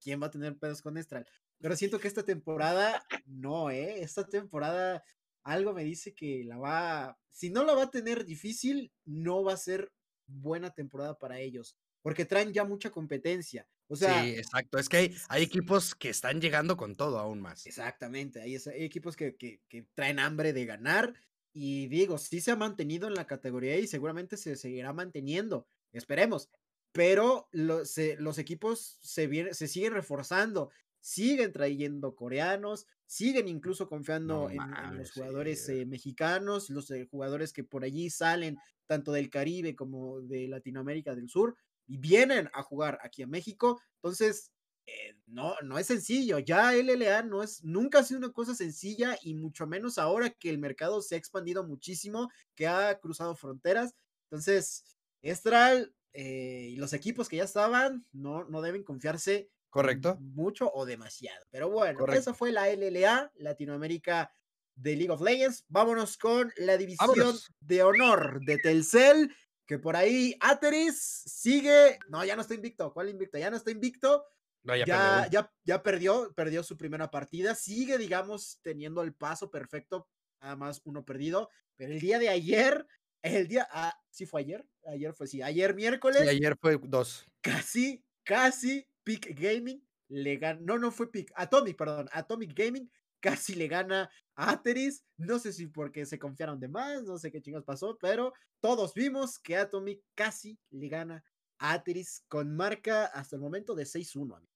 S2: ¿quién va a tener pedos con Estral? Pero siento que esta temporada, no, ¿eh? Esta temporada, algo me dice que la va, si no la va a tener difícil, no va a ser buena temporada para ellos, porque traen ya mucha competencia. O sea,
S1: sí, exacto. Es que hay, equipos que están llegando con todo aún más.
S2: Exactamente. Hay, equipos que, traen hambre de ganar. Y digo, sí se ha mantenido en la categoría y seguramente se seguirá manteniendo. Esperemos. Pero los equipos se, se siguen reforzando. Siguen trayendo coreanos. Siguen incluso confiando en, los jugadores eh, mexicanos. Los eh, jugadores que por allí salen, tanto del Caribe como de Latinoamérica del Sur y vienen a jugar aquí a México. Entonces, eh, no, no es sencillo. Ya LLA no es, nunca ha sido una cosa sencilla y mucho menos ahora que el mercado se ha expandido muchísimo, que ha cruzado fronteras. Entonces, Estral eh, y los equipos que ya estaban no, no deben confiarse
S1: Correcto.
S2: mucho o demasiado. Pero bueno, esa fue la LLA, Latinoamérica de League of Legends. Vámonos con la división de honor de Telcel que por ahí Ateris sigue, no, ya no está invicto, ¿cuál invicto? Ya no está invicto. ya, ya, ya, perdió, perdió su primera partida, sigue, digamos, teniendo el paso perfecto, nada más uno perdido, pero el día de ayer, el día, ah, sí fue ayer, ayer fue, sí, ayer miércoles.
S1: Sí, ayer fue dos.
S2: Casi, casi, Peak Gaming le ganó, no, no fue Peak, Atomic, perdón, Atomic Gaming casi le gana a Ateris. No sé si porque se confiaron de más, no sé qué chingos pasó, pero todos vimos que Atomic casi le gana a Ateris con marca hasta el momento de 6-1.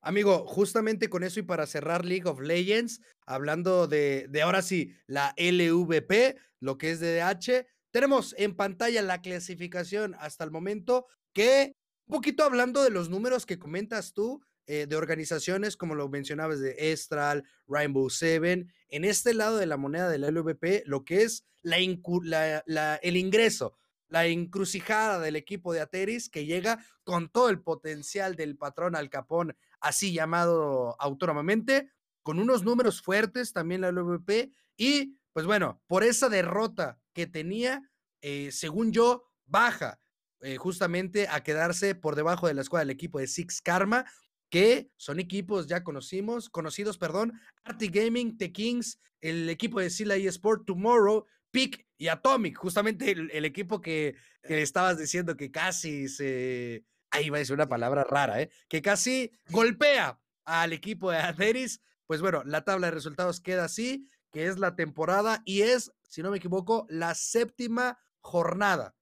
S1: Amigo, justamente con eso y para cerrar League of Legends, hablando de, de ahora sí, la LVP, lo que es DDH, tenemos en pantalla la clasificación hasta el momento que, un poquito hablando de los números que comentas tú, eh, de organizaciones, como lo mencionabas, de Estral, Rainbow Seven. En este lado de la moneda del LVP, lo que es la, el ingreso, la encrucijada del equipo de Ateris, que llega con todo el potencial del patrón Al Capón, así llamado autónomamente, con unos números fuertes también la LVP, y pues bueno, por esa derrota que tenía, eh, según yo, baja. Eh, justamente a quedarse por debajo de la escuadra del equipo de Six Karma, que son equipos ya conocimos, conocidos, perdón, Arctic Gaming, The Kings, el equipo de Sila Sport, Tomorrow, Peak y Atomic, justamente el, equipo que, que, estabas diciendo que casi se, ahí va a decir una palabra rara, ¿eh? que casi golpea al equipo de Atheris. Pues bueno, la tabla de resultados queda así, que es la temporada y es, si no me equivoco, la séptima jornada.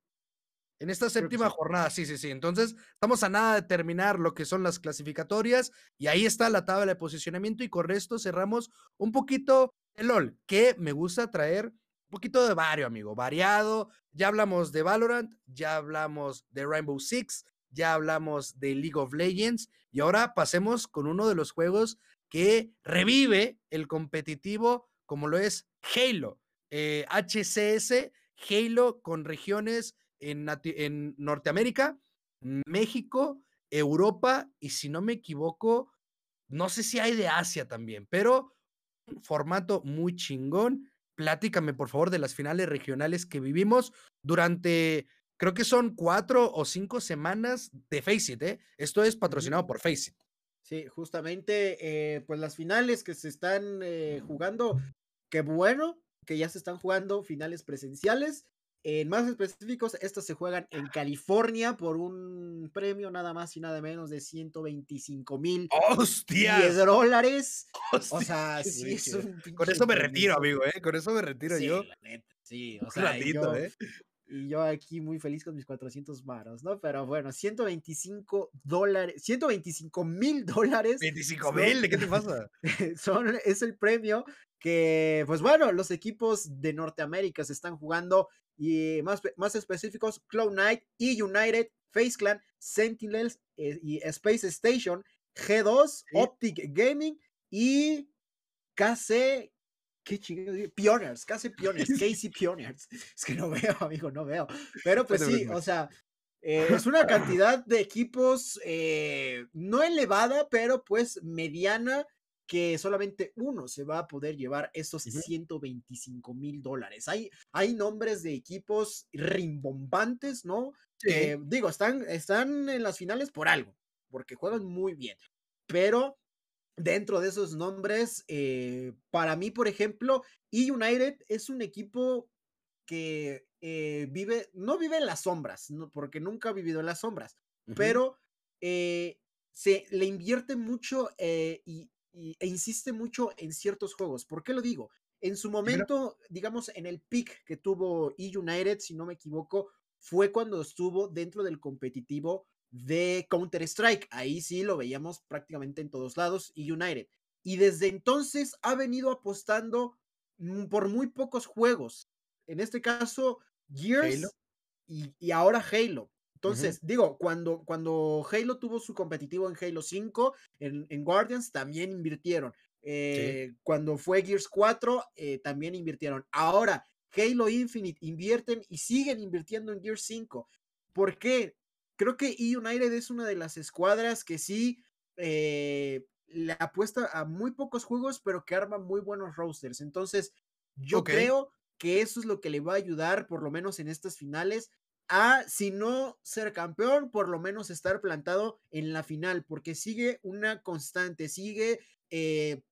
S1: En esta séptima jornada, sí, sí, sí. Entonces, estamos a nada de terminar lo que son las clasificatorias y ahí está la tabla de posicionamiento y con esto cerramos un poquito el LOL, que me gusta traer un poquito de vario, amigo, variado. Ya hablamos de Valorant, ya hablamos de Rainbow Six, ya hablamos de League of Legends y ahora pasemos con uno de los juegos que revive el competitivo como lo es Halo. HCS, eh, Halo con regiones en, Norteamérica, México, Europa y si no me equivoco, no sé si hay de Asia también, pero un formato muy chingón. Platícame, por favor, de las finales regionales que vivimos durante, creo que son cuatro o cinco semanas de Faceit, ¿eh? Esto es patrocinado por Faceit.
S2: Sí, justamente, eh, pues las finales que se están eh, jugando, qué bueno que ya se están jugando finales presenciales en más específicos, estos se juegan en California por un premio nada más y nada menos de 125 mil dólares. O sea, sí, es un
S1: Con eso me retiro, amigo, ¿eh? Con eso me retiro yo.
S2: sí, o sea, yo, ¿eh? Y yo aquí muy feliz con mis 400 maros, ¿no? Pero bueno, 125 dólares, 125 mil dólares.
S1: 25 mil, ¿de qué te pasa?
S2: Son, es el premio que, pues bueno, los equipos de Norteamérica se están jugando y más, más específicos, Cloud Knight y United, Face Clan, Sentinels eh, y Space Station, G2, Optic Gaming y KC, qué chingados, Pioneers, KC Pioneers, Casey Pioneers. Es que no veo, amigo, no veo. Pero pues sí, o sea, eh, es una cantidad de equipos eh, no elevada, pero pues mediana que solamente uno se va a poder llevar estos 125 mil dólares. Hay, hay nombres de equipos rimbombantes, ¿no? digo, están, están en las finales por algo, porque juegan muy bien. Pero dentro de esos nombres, eh, para mí, por ejemplo, E United es un equipo que eh, vive, no vive en las sombras, porque nunca ha vivido en las sombras, pero eh, se le invierte mucho y e insiste mucho en ciertos juegos. ¿Por qué lo digo? En su momento, digamos, en el pick que tuvo E United, si no me equivoco, fue cuando estuvo dentro del competitivo de Counter-Strike. Ahí sí lo veíamos prácticamente en todos lados, E United. Y desde entonces ha venido apostando mm, por muy pocos juegos. En este caso, Gears y, y, ahora Halo. Entonces, digo, cuando, cuando Halo tuvo su competitivo en Halo 5, en, Guardians también invirtieron. Eh, cuando fue Gears 4, eh, también invirtieron. Ahora, Halo Infinite invierten y siguen invirtiendo en Gears 5. ¿Por qué? Creo que E United es una de las escuadras que sí eh, le apuesta a muy pocos juegos, pero que arma muy buenos rosters. Entonces, yo creo que eso es lo que le va a ayudar, por lo menos en estas finales, a, si no ser campeón, por lo menos estar plantado en la final, porque sigue una constante, sigue eh,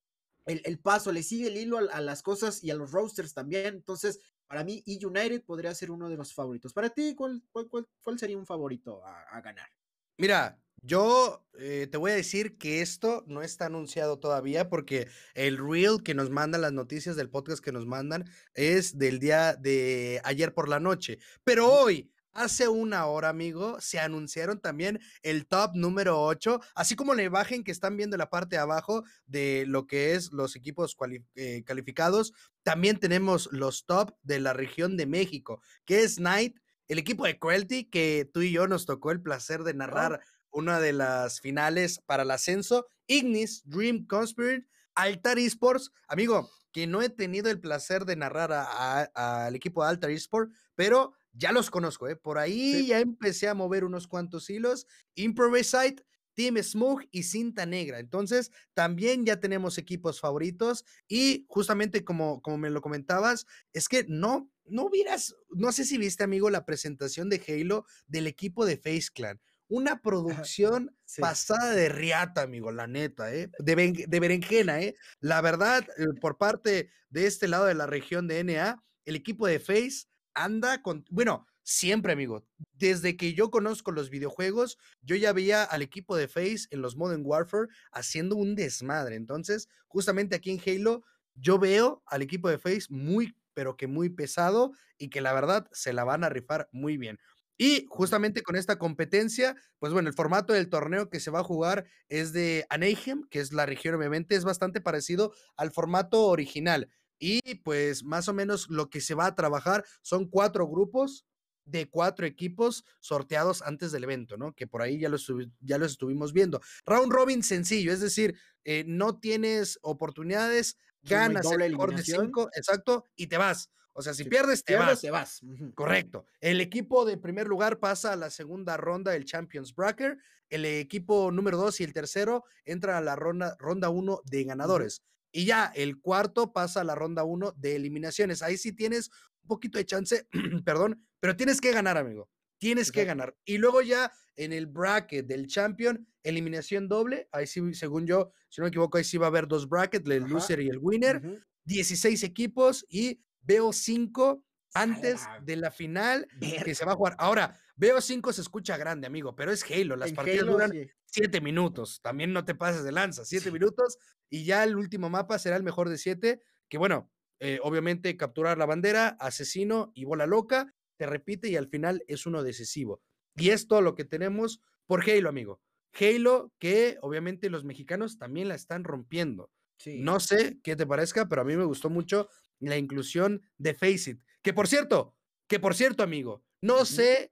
S2: el, paso, le sigue el hilo a, las cosas y a los rosters también. Entonces, para mí, E United podría ser uno de los favoritos. Para ti, ¿cuál, cuál, sería un favorito a, ganar?
S1: Mira, yo eh, te voy a decir que esto no está anunciado todavía porque el reel que nos mandan las noticias del podcast que nos mandan es del día de ayer por la noche. Pero hoy, Hace una hora, amigo, se anunciaron también el top número 8, así como la imagen que están viendo en la parte de abajo de lo que es los equipos eh, calificados. También tenemos los top de la región de México, que es Knight, el equipo de Cruelty, que tú y yo nos tocó el placer de narrar una de las finales para el ascenso. Ignis, Dream Conspirit, Altar Esports. Amigo, que no he tenido el placer de narrar al equipo de Altar Esports, pero ya los conozco, ¿eh? Por ahí ya empecé a mover unos cuantos hilos. Improvisite, Team Smooth y Cinta Negra. Entonces, también ya tenemos equipos favoritos y justamente como, como me lo comentabas, es que no, no hubieras, no sé si viste, amigo, la presentación de Halo del equipo de Face Clan. Una producción pasada de riata, amigo, la neta, ¿eh? De, de berenjena, ¿eh? La verdad, eh, por parte de este lado de la región de NA, el equipo de Face anda con, bueno, siempre, amigo. Desde que yo conozco los videojuegos, yo ya veía al equipo de Face en los Modern Warfare haciendo un desmadre. Entonces, justamente aquí en Halo, yo veo al equipo de Face muy, pero que muy pesado y que la verdad se la van a rifar muy bien. Y justamente con esta competencia, pues bueno, el formato del torneo que se va a jugar es de Anaheim, que es la región obviamente, es bastante parecido al formato original. Y pues más o menos lo que se va a trabajar son cuatro grupos de cuatro equipos sorteados antes del evento, ¿no? Que por ahí ya los, ya los estuvimos viendo. Round robin sencillo, es decir, eh, no tienes oportunidades, ganas el mejor de cinco, exacto, y te vas. O sea, si, pierdes, te vas.
S2: Te vas.
S1: Correcto. El equipo de primer lugar pasa a la segunda ronda del Champions Bracket. El equipo número dos y el tercero entran a la ronda, ronda uno de ganadores. Y ya el cuarto pasa a la ronda uno de eliminaciones. Ahí sí tienes un poquito de chance, perdón, pero tienes que ganar, amigo. Tienes que ganar. Y luego ya en el bracket del champion, eliminación doble. Ahí sí, según yo, si no me equivoco, ahí sí va a haber dos brackets, el loser y el winner. 16 equipos y veo cinco antes de la final que se va a jugar. Ahora, veo cinco se escucha grande, amigo, pero es Halo. Las partidas duran siete minutos. También no te pases de lanza. Siete minutos y ya el último mapa será el mejor de siete. Que bueno, eh, obviamente capturar la bandera, asesino y bola loca. Te repite y al final es uno decisivo. Y es todo lo que tenemos por Halo, amigo. Halo que obviamente los mexicanos también la están rompiendo. No sé qué te parezca, pero a mí me gustó mucho la inclusión de Faceit. Que por cierto, que por cierto, amigo, no sé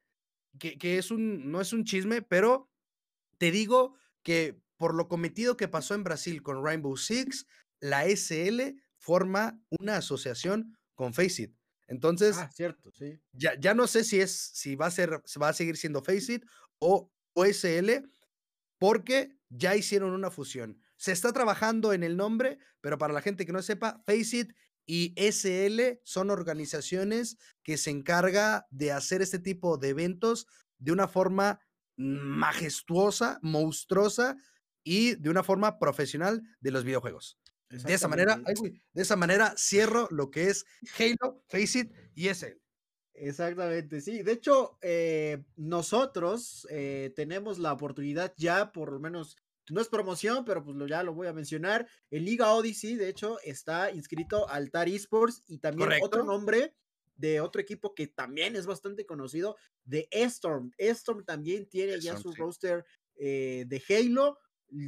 S1: que, que, es un, no es un chisme, pero te digo que por lo cometido que pasó en Brasil con Rainbow Six, la SL forma una asociación con Faceit. Entonces,
S2: ah, cierto, sí.
S1: ya, ya no sé si es, si va a ser, va a seguir siendo Faceit o OSL, porque ya hicieron una fusión. Se está trabajando en el nombre, pero para la gente que no sepa, Faceit y SL son organizaciones que se encarga de hacer este tipo de eventos de una forma majestuosa, monstruosa y de una forma profesional de los videojuegos. De esa manera, de esa manera cierro lo que es Halo, Faceit y SL.
S2: Exactamente, sí. De hecho, eh, nosotros eh, tenemos la oportunidad ya, por lo menos no es promoción, pero pues ya lo voy a mencionar. El Liga Odyssey, de hecho, está inscrito Altar Esports y también otro nombre de otro equipo que también es bastante conocido, de Storm. Storm también tiene ya su roster eh, de Halo.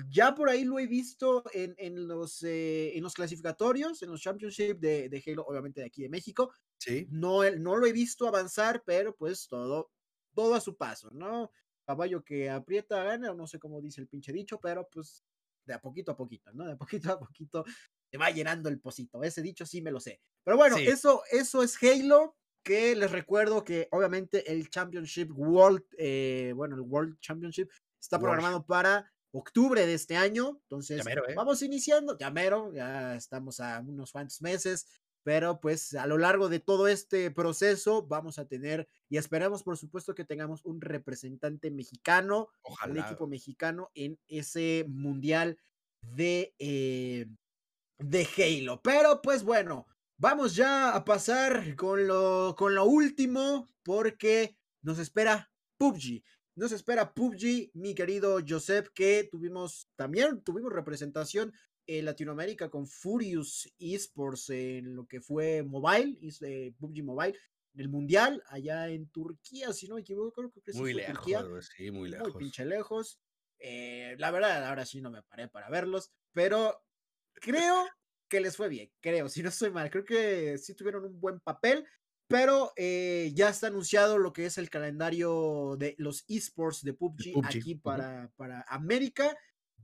S2: Ya por ahí lo he visto en, en los, eh, en los clasificatorios, en los Championship de, de, Halo, obviamente de aquí de México.
S1: Sí.
S2: No, no lo he visto avanzar, pero pues todo, todo a su paso, ¿no? Caballo que aprieta gana, o no sé cómo dice el pinche dicho, pero pues de a poquito a poquito, ¿no? De a poquito a poquito te va llenando el pocito. Ese dicho sí me lo sé. Pero bueno, eso, eso es Halo, que les recuerdo que obviamente el Championship World, eh, bueno, el World Championship está programado para octubre de este año. Entonces, ¿eh? vamos iniciando, ya mero, ya estamos a unos cuantos meses pero pues a lo largo de todo este proceso vamos a tener y esperamos por supuesto que tengamos un representante mexicano, un equipo mexicano en ese mundial de, eh, de Halo. Pero pues bueno, vamos ya a pasar con lo, con lo último porque nos espera PUBG. Nos espera PUBG, mi querido Joseph, que tuvimos también, tuvimos representación en Latinoamérica con Furious Esports en lo que fue mobile, eh, PUBG Mobile, en el Mundial, allá en Turquía, si no me equivoco, creo que
S1: muy lejos, sí, muy lejos.
S2: Muy pinche lejos. Eh, la verdad, ahora sí no me paré para verlos, pero creo que les fue bien, creo, si no estoy mal, creo que sí tuvieron un buen papel, pero eh, ya está anunciado lo que es el calendario de los esports de PUBG, aquí para, para América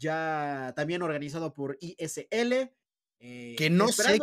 S2: ya también organizado por ISL.
S1: Eh, que no sé,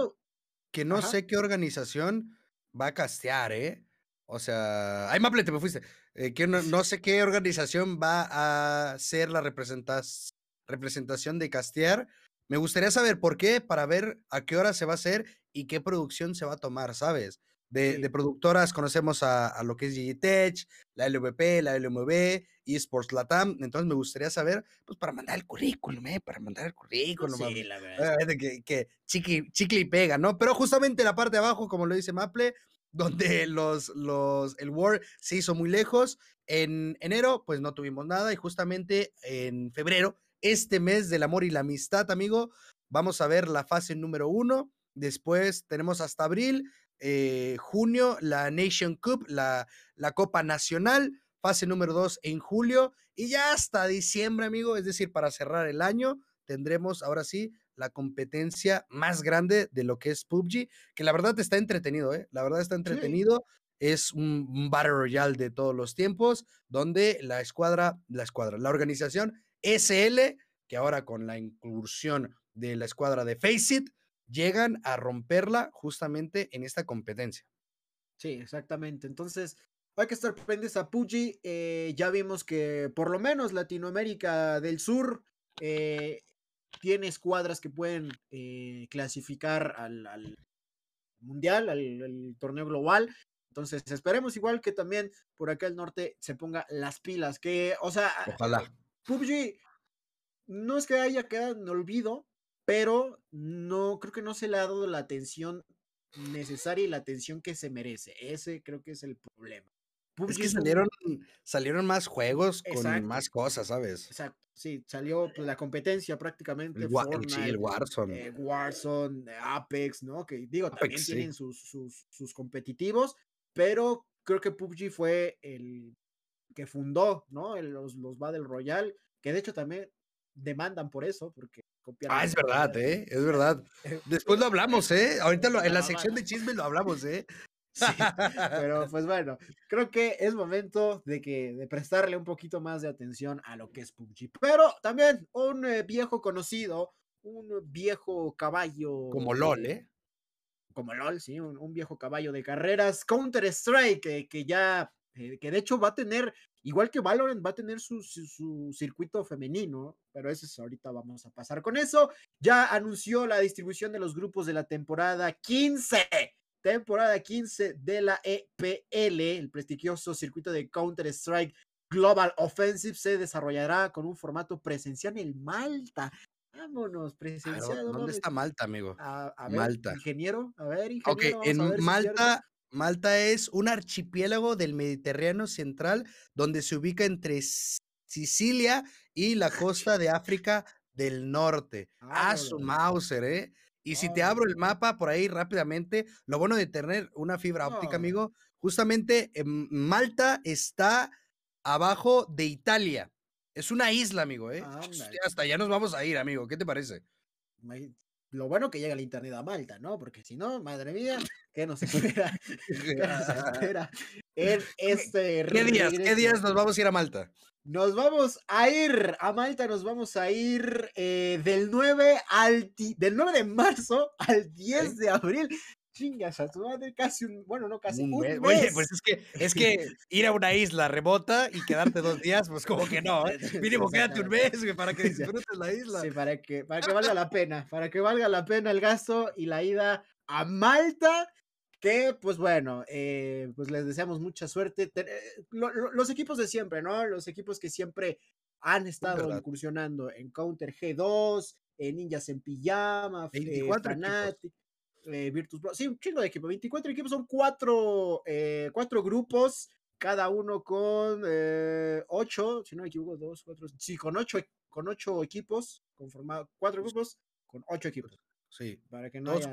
S1: que no sé qué organización va a castear, ¿eh? O sea, ay, Maple, te me fuiste. Eh, que no, sé qué organización va a ser la representación de castear. Me gustaría saber por qué, para ver a qué hora se va a hacer y qué producción se va a tomar, ¿sabes? De, productoras conocemos a, lo que es Digitech, la LVP, la LMV, eSports Latam. Entonces me gustaría saber, pues para mandar el currículum, ¿eh? Para mandar el currículum.
S2: Sí, la verdad.
S1: Que, que chicle, y pega, ¿no? Pero justamente la parte de abajo, como lo dice Maple, donde los, los, el War se hizo muy lejos. En enero, pues no tuvimos nada. Y justamente en febrero, este mes del amor y la amistad, amigo, vamos a ver la fase número uno Después tenemos hasta abril, eh, junio, la Nation Cup, la, la Copa Nacional, fase número 2 en julio. Y ya hasta diciembre, amigo, es decir, para cerrar el año, tendremos ahora sí la competencia más grande de lo que es PUBG, que la verdad está entretenido, ¿eh? La verdad está entretenido. Es un, Battle Royale de todos los tiempos, donde la escuadra, la escuadra, la organización SL, que ahora con la incursión de la escuadra de Faceit, llegan a romperla justamente en esta competencia.
S2: Sí, exactamente. Entonces, hay que estar pendientes a PUBG. Eh, ya vimos que por lo menos Latinoamérica del Sur eh, tiene escuadras que pueden eh, clasificar al, mundial, al, torneo global. Entonces, esperemos igual que también por acá el norte se ponga las pilas. Que, o sea,
S1: ojalá.
S2: PUBG no es que haya quedado en olvido, pero no creo que no se le ha dado la atención necesaria y la atención que se merece. Ese creo que es el problema.
S1: es que salieron, salieron más juegos con más cosas, ¿sabes?
S2: Exacto. Sí, salió pues, la competencia prácticamente.
S1: El, Fortnite, el Warzone.
S2: Eh, Warzone, Apex, ¿no? Que digo, también tienen sus, sus, sus, competitivos, pero creo que PUBG fue el que fundó, ¿no? los, los Battle Royale, que de hecho también demandan por eso, porque
S1: Ah, es verdad, ¿eh? Es verdad. Después lo hablamos, ¿eh? Ahorita en la sección de chisme lo hablamos, ¿eh?
S2: Sí, pero pues bueno, creo que es momento de que de prestarle un poquito más de atención a lo que es PUBG. Pero también un eh, viejo conocido, un viejo caballo.
S1: Como LOL, ¿eh?
S2: Como LOL, sí, un, viejo caballo de carreras, Counter Strike, que, ya, eh, que de hecho va a tener, igual que Valorant, va a tener su, su circuito femenino, pero eso es ahorita vamos a pasar con eso. Ya anunció la distribución de los grupos de la temporada 15 temporada 15 de la EPL, el prestigioso circuito de Counter-Strike Global Offensive se desarrollará con un formato presencial en Malta. Vámonos, presencial.
S1: ¿Dónde está Malta, amigo?
S2: A, ver, Malta. Ingeniero, a ver,
S1: ingeniero. Ok, en Malta, Malta es un archipiélago del Mediterráneo central donde se ubica entre Sicilia y la costa de África del norte. Ah, su Mauser, ¿eh? Y si te abro el mapa por ahí rápidamente, lo bueno de tener una fibra óptica, amigo, justamente Malta está abajo de Italia. Es una isla, amigo, ¿eh? Hasta allá nos vamos a ir, amigo. ¿Qué te parece?
S2: Lo bueno que llega el internet a Malta, ¿no? Porque si no, madre mía, ¿qué nos espera? ¿Qué nos espera en este
S1: ¿Qué días, ¿Qué días nos vamos a ir a Malta?
S2: Nos vamos a ir a Malta, nos vamos a ir eh, del 9 al del 9 de marzo al 10 de abril. Chingas a tu madre, casi un, bueno, no casi un, mes.
S1: Oye, pues es que, es que ir a una isla remota y quedarte dos días, pues como que no, ¿eh? Mínimo quédate un mes, para que disfrutes la isla.
S2: Sí, para que, para que valga la pena, para que valga la pena el gasto y la ida a Malta que pues bueno, eh, pues les deseamos mucha suerte. Eh, los equipos de siempre, ¿no? Los equipos que siempre han estado incursionando en Counter G2, en Ninjas en Pijama, 24 eh, Virtus Pro. Sí, un chingo de equipos. 24 equipos son cuatro, cuatro grupos, cada uno con ocho, si no me equivoco, dos, cuatro, sí, con ocho, con ocho equipos, conformados, cuatro grupos con ocho equipos.
S1: Sí. Para que no haya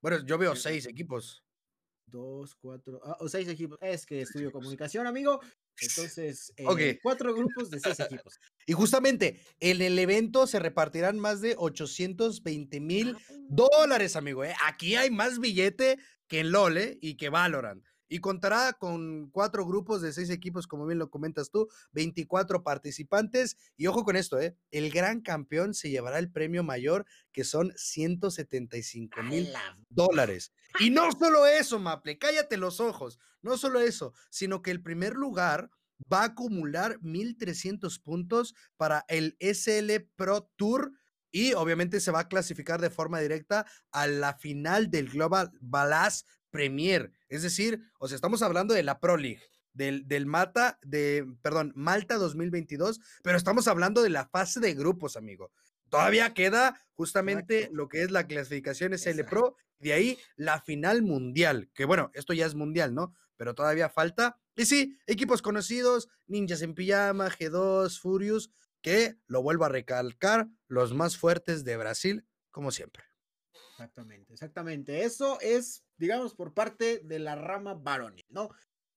S1: bueno, yo veo seis equipos.
S2: Dos, cuatro, ah, o seis equipos. Es que estudio comunicación, amigo. Entonces, eh, cuatro grupos de seis equipos.
S1: Y justamente en el evento se repartirán más de 820 mil ah. dólares, amigo. ¿eh? Aquí hay más billete que en LOL ¿eh? y que Valorant y contará con cuatro grupos de seis equipos, como bien lo comentas tú, 24 participantes. Y ojo con esto, ¿eh? el gran campeón se llevará el premio mayor, que son 175 mil dólares. Y no solo eso, Maple, cállate los ojos, no solo eso, sino que el primer lugar va a acumular 1.300 puntos para el SL Pro Tour y obviamente se va a clasificar de forma directa a la final del Global Balas Premier. Es decir, o sea, estamos hablando de la Pro League, del, del Mata, de, perdón, Malta 2022, pero estamos hablando de la fase de grupos, amigo. Todavía queda justamente lo que es la clasificación SL Pro, de ahí la final mundial, que bueno, esto ya es mundial, ¿no? Pero todavía falta. Y sí, equipos conocidos, Ninjas en Pijama, G2, Furious, que lo vuelvo a recalcar, los más fuertes de Brasil, como siempre.
S2: Exactamente, exactamente. Eso es, digamos, por parte de la rama varonil, ¿no?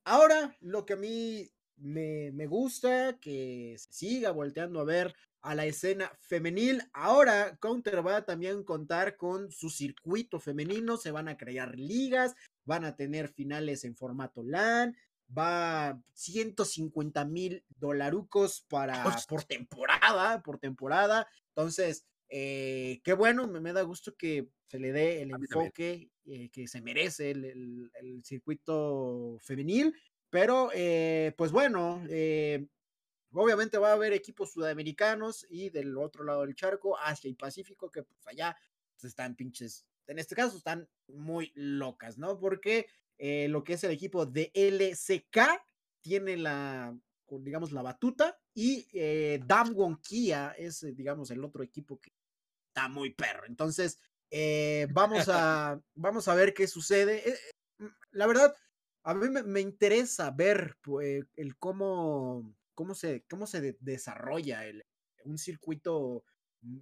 S2: Ahora, lo que a mí me, me gusta, que se siga volteando a ver a la escena femenil. Ahora Counter va a también contar con su circuito femenino, se van a crear ligas, van a tener finales en formato LAN, va 150 mil dolarucos para por temporada, por temporada. Entonces, eh, qué bueno, me, da gusto que se le dé el enfoque eh, que se merece el, circuito femenil. Pero, eh, pues bueno, obviamente va a haber equipos sudamericanos y del otro lado del charco, Asia y Pacífico, que pues allá están pinches, en este caso están muy locas, ¿no? Porque lo que es el equipo de LCK tiene la, digamos, la batuta y eh, Damwon Kia es, digamos, el otro equipo que está muy perro. Entonces, eh, vamos, a, vamos a ver qué sucede. Eh, mm, la verdad, a mí me, interesa ver pues, el cómo, cómo se, cómo se desarrolla el, un circuito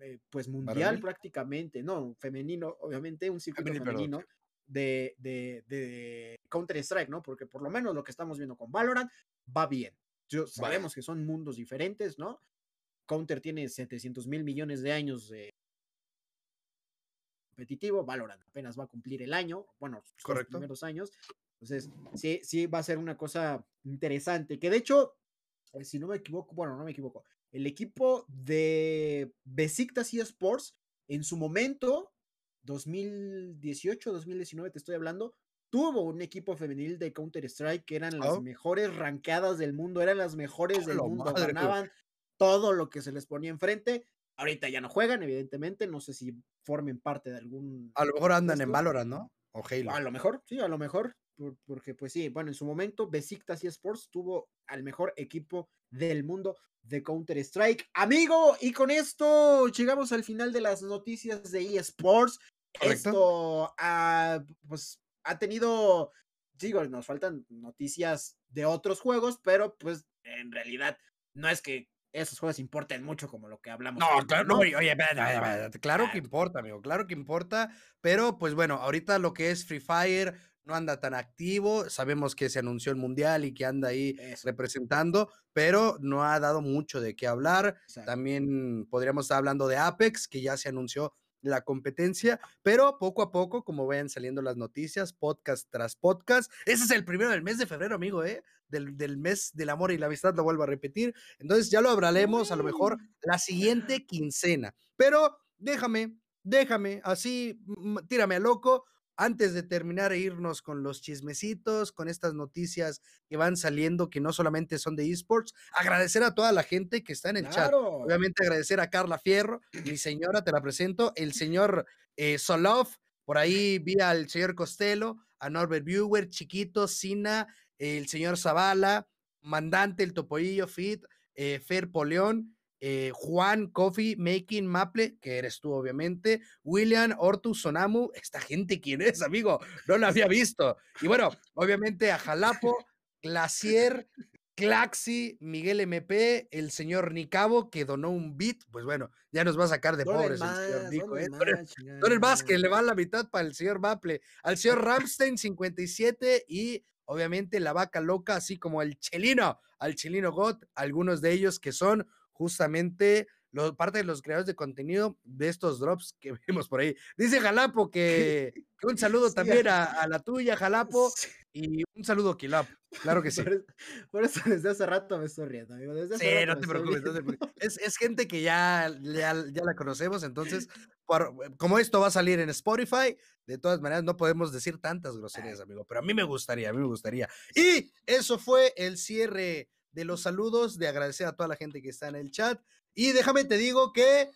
S2: eh, pues mundial prácticamente, no, femenino, obviamente, un circuito femenino. De, de, de Counter-Strike, ¿no? Porque por lo menos lo que estamos viendo con Valorant va bien. Yo, sabemos que son mundos diferentes, ¿no? Counter tiene 700 mil millones de años de, competitivo. Valorant apenas va a cumplir el año, bueno, los primeros años. Entonces, sí, sí va a ser una cosa interesante. Que de hecho, eh, si no me equivoco, bueno, no me equivoco, el equipo de Besiktas eSports, en su momento, 2018, 2019, te estoy hablando, tuvo un equipo femenil de Counter-Strike que eran las oh. mejores ranqueadas del mundo, eran las mejores del mundo, ganaban todo lo que se les ponía enfrente. Ahorita ya no juegan, evidentemente. No sé si formen parte de algún.
S1: A lo mejor andan en Valorant, ¿no? O Halo.
S2: A lo mejor, sí, a lo mejor. Porque, pues sí, bueno, en su momento, Besiktas eSports tuvo al mejor equipo del mundo de Counter-Strike. Amigo, y con esto llegamos al final de las noticias de eSports. Esto ha, pues, ha tenido, digo, nos faltan noticias de otros juegos, pero pues en realidad no es que esos juegos importen mucho como lo que hablamos.
S1: No, claro, no, oye, claro que importa, amigo, claro que importa, pero pues bueno, ahorita lo que es Free Fire no anda tan activo, sabemos que se anunció el Mundial y que anda ahí representando, pero no ha dado mucho de qué hablar. También podríamos estar hablando de Apex, que ya se anunció la competencia, pero poco a poco, como vayan saliendo las noticias, podcast tras podcast. Ese es el primero del mes de febrero, amigo, ¿eh? Del, del mes del amor y la amistad, lo vuelvo a repetir. Entonces ya lo hablaremos a lo mejor la siguiente quincena. Pero déjame, déjame, así, tírame a loco, antes de terminar e irnos con los chismecitos, con estas noticias que van saliendo, que no solamente son de esports, agradecer a toda la gente que está en el chat. Obviamente agradecer a Carla Fierro, mi señora, te la presento, el señor eh, Solov, por ahí vi al señor Costello, a Norbert Viewer, Chiquito, Sina, el señor Zavala, Mandante, el Topoillo, Fit, eh, Fer Poleón, eh, Juan Coffee Making Maple, que eres tú obviamente, William Ortus Sonamu, esta gente quién es, amigo, no lo había visto. Y bueno, obviamente a Jalapo, Glacier, Claxi, Miguel MP, el señor Nicabo, que donó un beat, pues bueno, ya nos va a sacar de pobres el señor Nico. ¿eh? más, que le va la mitad para el señor Maple, al señor Ramstein 57 y obviamente la vaca loca, así como el Chelino, al Chelino God, algunos de ellos que son justamente parte de los creadores de contenido de estos drops que vemos por ahí. Dice Jalapo que, un saludo también a, la tuya, Jalapo, y un saludo, Kilap. Claro que sí.
S2: Por, eso desde hace rato me estoy riendo, amigo. Desde
S1: sí, no te preocupes. es, es, gente que ya, ya, la conocemos, entonces, como esto va a salir en Spotify, de todas maneras no podemos decir tantas groserías, amigo, pero a mí me gustaría, a mí me gustaría. Y eso fue el cierre de los saludos, de agradecer a toda la gente que está en el chat. Y déjame te digo que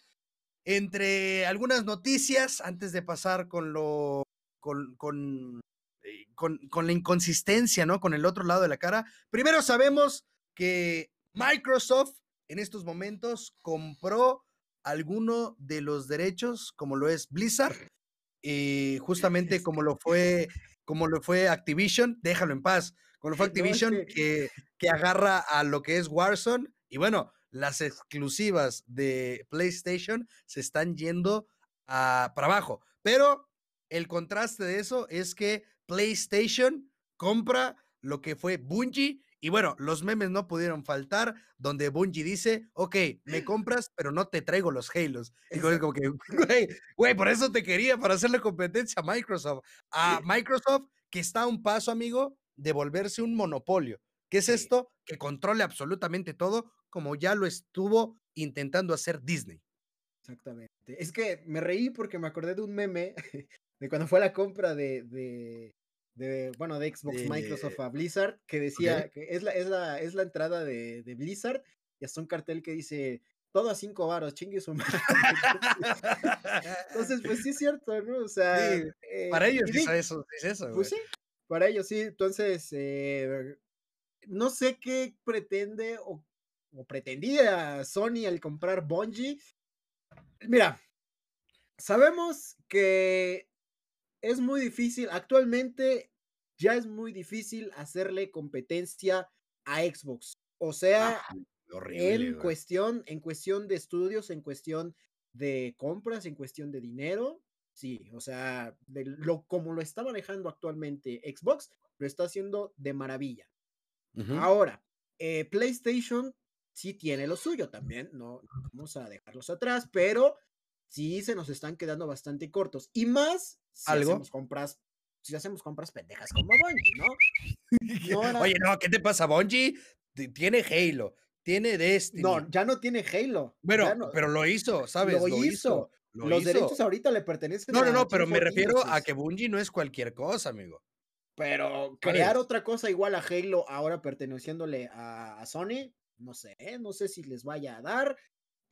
S1: entre algunas noticias, antes de pasar con lo, con, con, eh, con, con, la inconsistencia, ¿no? Con el otro lado de la cara, primero sabemos que Microsoft en estos momentos compró alguno de los derechos, como lo es Blizzard, y justamente como lo fue, como lo fue Activision, déjalo en paz, con fue Activision, que, que agarra a lo que es Warzone. Y bueno, las exclusivas de PlayStation se están yendo a, para abajo. Pero el contraste de eso es que PlayStation compra lo que fue Bungie y bueno, los memes no pudieron faltar, donde Bungie dice, ok, me compras, pero no te traigo los Halos. Y como que, güey, güey, por eso te quería, para hacerle competencia a Microsoft. A Microsoft, que está a un paso, amigo, de volverse un monopolio. ¿Qué es esto? Que controle absolutamente todo, como ya lo estuvo intentando hacer Disney.
S2: Exactamente. Es que me reí porque me acordé de un meme de cuando fue la compra de, de, bueno, de Xbox Microsoft a Blizzard, que decía que es la, es la, es la entrada de, de Blizzard y hasta un cartel que dice todo a cinco varos, chingue su madre. Entonces, pues sí es cierto, ¿no? O sea,
S1: eh, para ellos es eso, es eso.
S2: Pues sí, para ellos sí. Entonces, eh, no sé qué pretende o, o, pretendía Sony al comprar Bungie. Mira, sabemos que es muy difícil, actualmente ya es muy difícil hacerle competencia a Xbox. O sea, ah, en cuestión, en cuestión de estudios, en cuestión de compras, en cuestión de dinero, sí, o sea, de lo como lo está manejando actualmente Xbox, lo está haciendo de maravilla. Ahora, eh, PlayStation sí tiene lo suyo también, no vamos a dejarlos atrás, pero sí se nos están quedando bastante cortos. Y más si hacemos compras, si hacemos compras pendejas como Bungie,
S1: ¿no? Oye, no, ¿qué te pasa? Bungie tiene Halo, tiene Destiny.
S2: No, ya no tiene Halo.
S1: Bueno, pero lo hizo, ¿sabes?
S2: Lo, hizo. Los derechos ahorita le pertenecen
S1: No, no, no, pero me refiero a que Bungie no es cualquier cosa, amigo.
S2: Pero crear otra cosa igual a Halo ahora perteneciéndole a, a Sony, no sé, no sé si les vaya a dar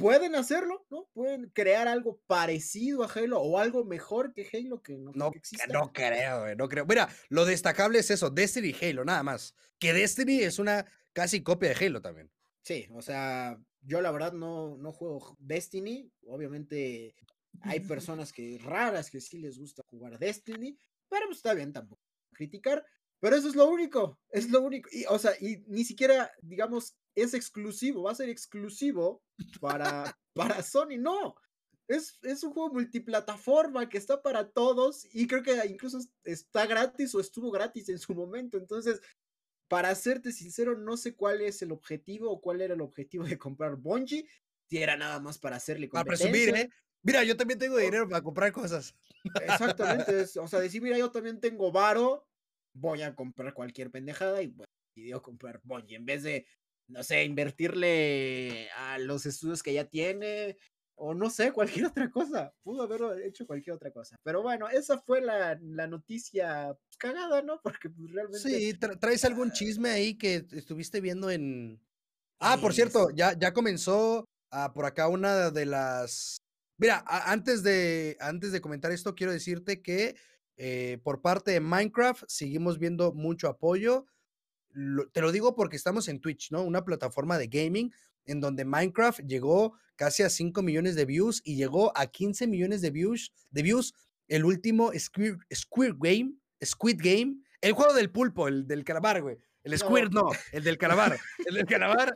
S2: pueden hacerlo, ¿no? Pueden crear algo parecido a Halo o algo mejor que Halo que no,
S1: no, no creo, no creo. Mira, lo destacable es eso, Destiny y Halo, nada más. Que Destiny es una casi copia de Halo también.
S2: Sí, o sea, yo la verdad no, no juego Destiny. Obviamente hay personas que raras que sí les gusta jugar Destiny, pero pues está bien tampoco criticar. Pero eso es lo único, es lo único. Y, o sea, y ni siquiera, digamos, es exclusivo, va a ser exclusivo para, para Sony. No, es, es, un juego multiplataforma que está para todos y creo que incluso está gratis o estuvo gratis en su momento. Entonces, para serte sincero, no sé cuál es el objetivo o cuál era el objetivo de comprar Bungie. Si era nada más para hacerle competencia. Para presumir, ¿eh?
S1: Mira, yo también tengo dinero para comprar cosas.
S2: Exactamente. o sea, decir, mira, yo también tengo varo, voy a comprar cualquier pendejada y bueno, decidió comprar Bungie en vez de no sé, invertirle a los estudios que ya tiene, o no sé, cualquier otra cosa. Pudo haber hecho cualquier otra cosa. Pero bueno, esa fue la, noticia cagada, ¿no? Porque pues, realmente.
S1: Sí, ¿traes algún chisme ahí que estuviste viendo en. Ah, por cierto, ya, ya comenzó ah, por acá una de las. Mira, antes de, antes de comentar esto, quiero decirte que eh, por parte de Minecraft seguimos viendo mucho apoyo te lo digo porque estamos en Twitch, ¿no? Una plataforma de gaming en donde Minecraft llegó casi a 5 millones de views y llegó a 15 millones de views, de views el último Squid, Game, Squid Game, el juego del pulpo, el del calamar, güey. El Squid no, el del calamar. el del calamar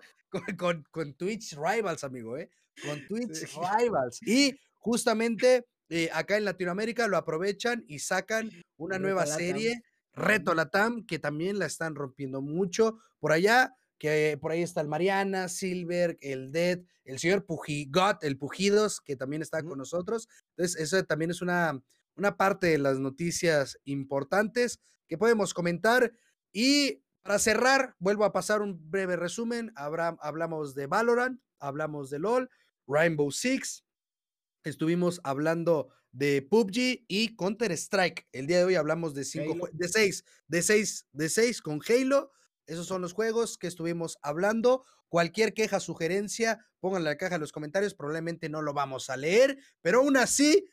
S1: con, con, Twitch Rivals, amigo, ¿eh? Con Twitch Rivals. Y justamente eh, acá en Latinoamérica lo aprovechan y sacan una nueva serie Reto Latam, que también la están rompiendo mucho por allá, que por ahí está el Mariana, Silver, el Dead, el señor Pujigot, el Pujidos, que también está con nosotros. Entonces, eso también es una, una parte de las noticias importantes que podemos comentar. Y para cerrar, vuelvo a pasar un breve resumen. hablamos de Valorant, hablamos de LOL, Rainbow Six, estuvimos hablando de PUBG y Counter Strike. El día de hoy hablamos de cinco, de seis, de seis, de seis con Halo. Esos son los juegos que estuvimos hablando. Cualquier queja, sugerencia, pónganla en la caja en los comentarios. Probablemente no lo vamos a leer, pero aún así,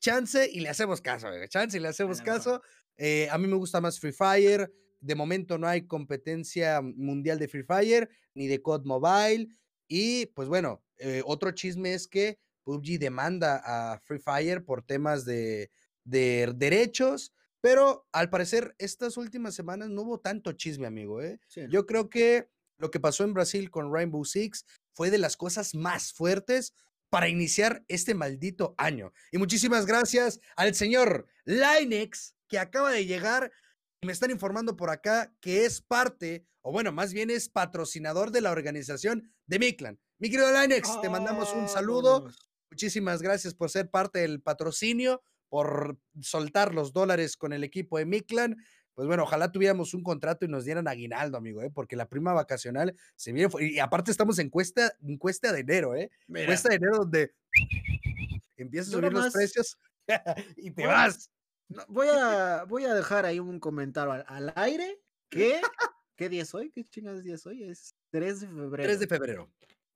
S1: chance y le hacemos caso, chance y le hacemos caso. Eh, a mí me gusta más Free Fire. De momento no hay competencia mundial de Free Fire ni de COD Mobile. Y pues bueno, eh, otro chisme es que PUBG demanda a Free Fire por temas de, derechos, pero al parecer estas últimas semanas no hubo tanto chisme, amigo. ¿eh? Yo creo que lo que pasó en Brasil con Rainbow Six fue de las cosas más fuertes para iniciar este maldito año. Y muchísimas gracias al señor Linex, que acaba de llegar y me están informando por acá que es parte, o bueno, más bien es patrocinador de la organización de Miklan. Mi querido Linex, te mandamos un saludo. Muchísimas gracias por ser parte del patrocinio, por soltar los dólares con el equipo de Miklan pues bueno, ojalá tuviéramos un contrato y nos dieran aguinaldo, amigo, ¿eh? porque la prima vacacional se viene, y aparte estamos en cuesta, en cuesta de enero, ¿eh? Cuesta de enero donde empiezas a subir los precios y te vas.
S2: voy, a, voy a dejar ahí un comentario al, aire, ¿qué? ¿Qué día es hoy? ¿Qué chingados día es hoy? Es 3 de febrero.
S1: 3 de febrero.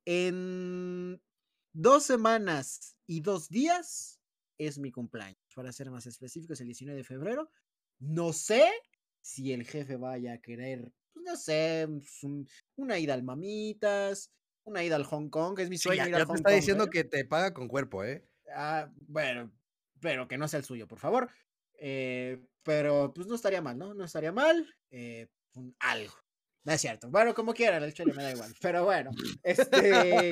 S2: En dos semanas y dos días es mi cumpleaños. Para ser más específicos, el 19 de febrero. No sé si el jefe vaya a querer, pues no sé, pues, una ida al Mamitas, una ida al Hong Kong, que es mi sueño.
S1: ya, te está diciendo ¿eh? que te paga con cuerpo, ¿eh?
S2: Ah, bueno, pero que no sea el suyo, por favor. Eh, pero pues no estaría mal, ¿no? No estaría mal. Eh, algo. No es cierto. Bueno, como quieran, el chile me da igual. Pero bueno, este.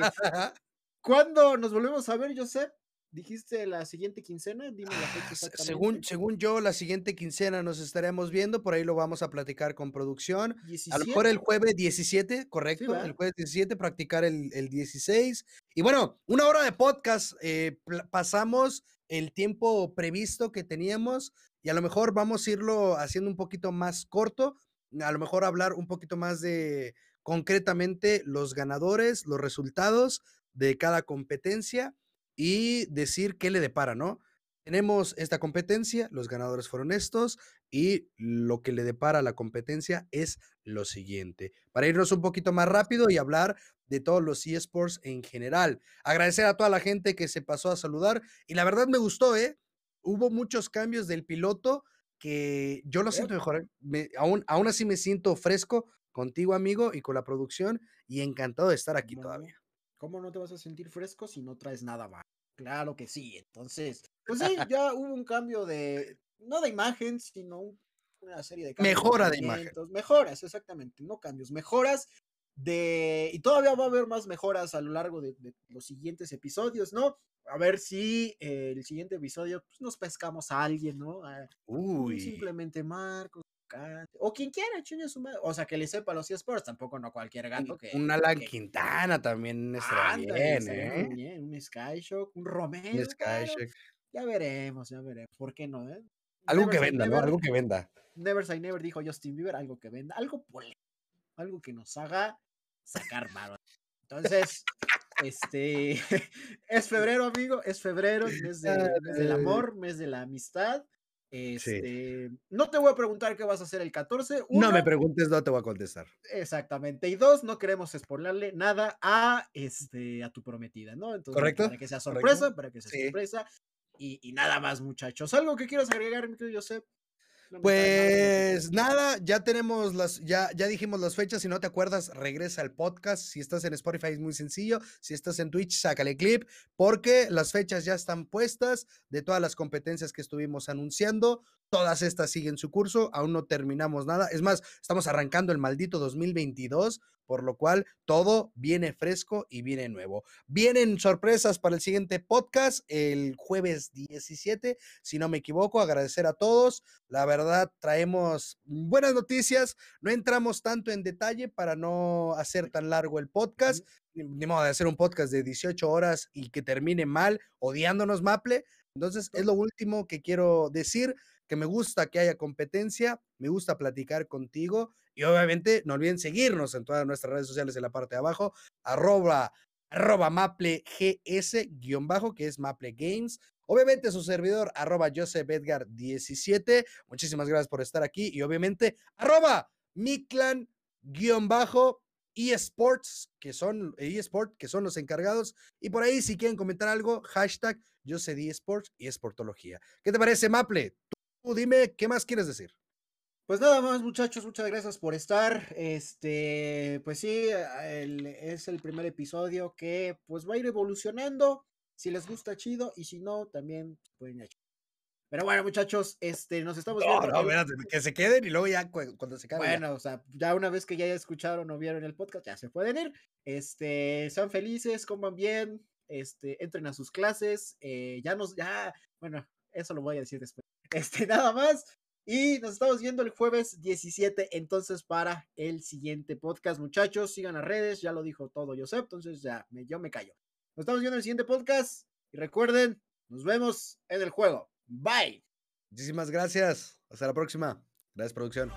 S2: ¿Cuándo nos volvemos a ver, Josep? Dijiste la siguiente quincena, dime la fecha
S1: ah, exactamente. Según, según yo, la siguiente quincena nos estaremos viendo, por ahí lo vamos a platicar con producción. A lo mejor el jueves 17, correcto, el jueves 17, practicar el, el 16. Y bueno, una hora de podcast, eh, pasamos el tiempo previsto que teníamos y a lo mejor vamos a irlo haciendo un poquito más corto, a lo mejor hablar un poquito más de concretamente los ganadores, los resultados de cada competencia y decir qué le depara, ¿no? Tenemos esta competencia, los ganadores fueron estos y lo que le depara a la competencia es lo siguiente. Para irnos un poquito más rápido y hablar de todos los eSports en general. Agradecer a toda la gente que se pasó a saludar y la verdad me gustó, ¿eh? Hubo muchos cambios del piloto que yo lo siento mejor. ¿eh? aún, aún así me siento fresco contigo, amigo, y con la producción y encantado de estar aquí todavía.
S2: ¿Cómo no te vas a sentir fresco si no traes nada más? Claro que sí. Entonces, pues sí, ya hubo un cambio de, no de imagen, sino una serie de
S1: cambios. Mejora de imagen.
S2: Mejoras, exactamente, no cambios, mejoras de, y todavía va a haber más mejoras a lo largo de, los siguientes episodios, ¿no? A ver si el siguiente episodio pues, nos pescamos a alguien, ¿no? Uy. Simplemente Marcos, o quien quiera, chingue su madre. O sea, que le sepa los eSports, tampoco no cualquier gato que.
S1: Un Alan Quintana también está bien, ¿eh?
S2: Un Skyshock, un Romero. Un Skyshock. Ya veremos, ya veremos. ¿Por qué no, eh?
S1: Algo que venda, ¿no? Algo que venda.
S2: Never say never, dijo Justin Bieber, algo que venda, algo polémico, algo que nos haga sacar mano. Entonces, este, es febrero, amigo, es febrero, mes, de, mes del amor, mes de la amistad. Este, No te voy a preguntar qué vas a hacer el 14.
S1: no me preguntes, no te voy a contestar.
S2: Exactamente. Y dos, no queremos spoilerle nada a, este, a tu prometida, ¿no? Entonces,
S1: ¿Correcto?
S2: Para que sea sorpresa, para que sea sorpresa. Y, y, nada más, muchachos. ¿Algo que quieras agregar, mi querido Josep?
S1: Pues nada, ya tenemos las, ya, ya dijimos las fechas. Si no te acuerdas, regresa al podcast. Si estás en Spotify es muy sencillo. Si estás en Twitch, sácale clip, porque las fechas ya están puestas de todas las competencias que estuvimos anunciando. Todas estas siguen su curso, aún no terminamos nada. Es más, estamos arrancando el maldito 2022, por lo cual todo viene fresco y viene nuevo. Vienen sorpresas para el siguiente podcast el jueves 17, si no me equivoco. Agradecer a todos. La verdad, traemos buenas noticias. No entramos tanto en detalle para no hacer tan largo el podcast. Ni modo de hacer un podcast de 18 horas y que termine mal, odiándonos Maple. Entonces, es lo último que quiero decir que me gusta que haya competencia, me gusta platicar contigo y obviamente no olviden seguirnos en todas nuestras redes sociales en la parte de abajo, arroba, arroba maple gs guion bajo, que es maple games. Obviamente su servidor, arroba Joseph Edgar 17. Muchísimas gracias por estar aquí y obviamente arroba Miklan guion bajo eSports, que son eSport, que son los encargados. Y por ahí, si quieren comentar algo, hashtag yo eSports y esportología. ¿Qué te parece, Maple? Dime, ¿qué más quieres decir?
S2: Pues nada más, muchachos, muchas gracias por estar. Este, pues sí, es el primer episodio que pues va a ir evolucionando. Si les gusta, chido, y si no, también pueden ir. Pero bueno, muchachos, este, nos estamos
S1: viendo. No, que se queden y luego ya cuando se
S2: queden. Bueno, o sea, ya una vez que ya escucharon o vieron el podcast, ya se pueden ir. Este, sean felices, coman bien, este, entren a sus clases, eh, ya nos, ya, bueno, eso lo voy a decir después. Este, nada más. Y nos estamos viendo el jueves 17, entonces, para el siguiente podcast, muchachos, sigan las redes, ya lo dijo todo Joseph, entonces ya, me, yo me callo. Nos estamos viendo en el siguiente podcast y recuerden, nos vemos en el juego. Bye.
S1: Muchísimas gracias. Hasta la próxima. Gracias, producción.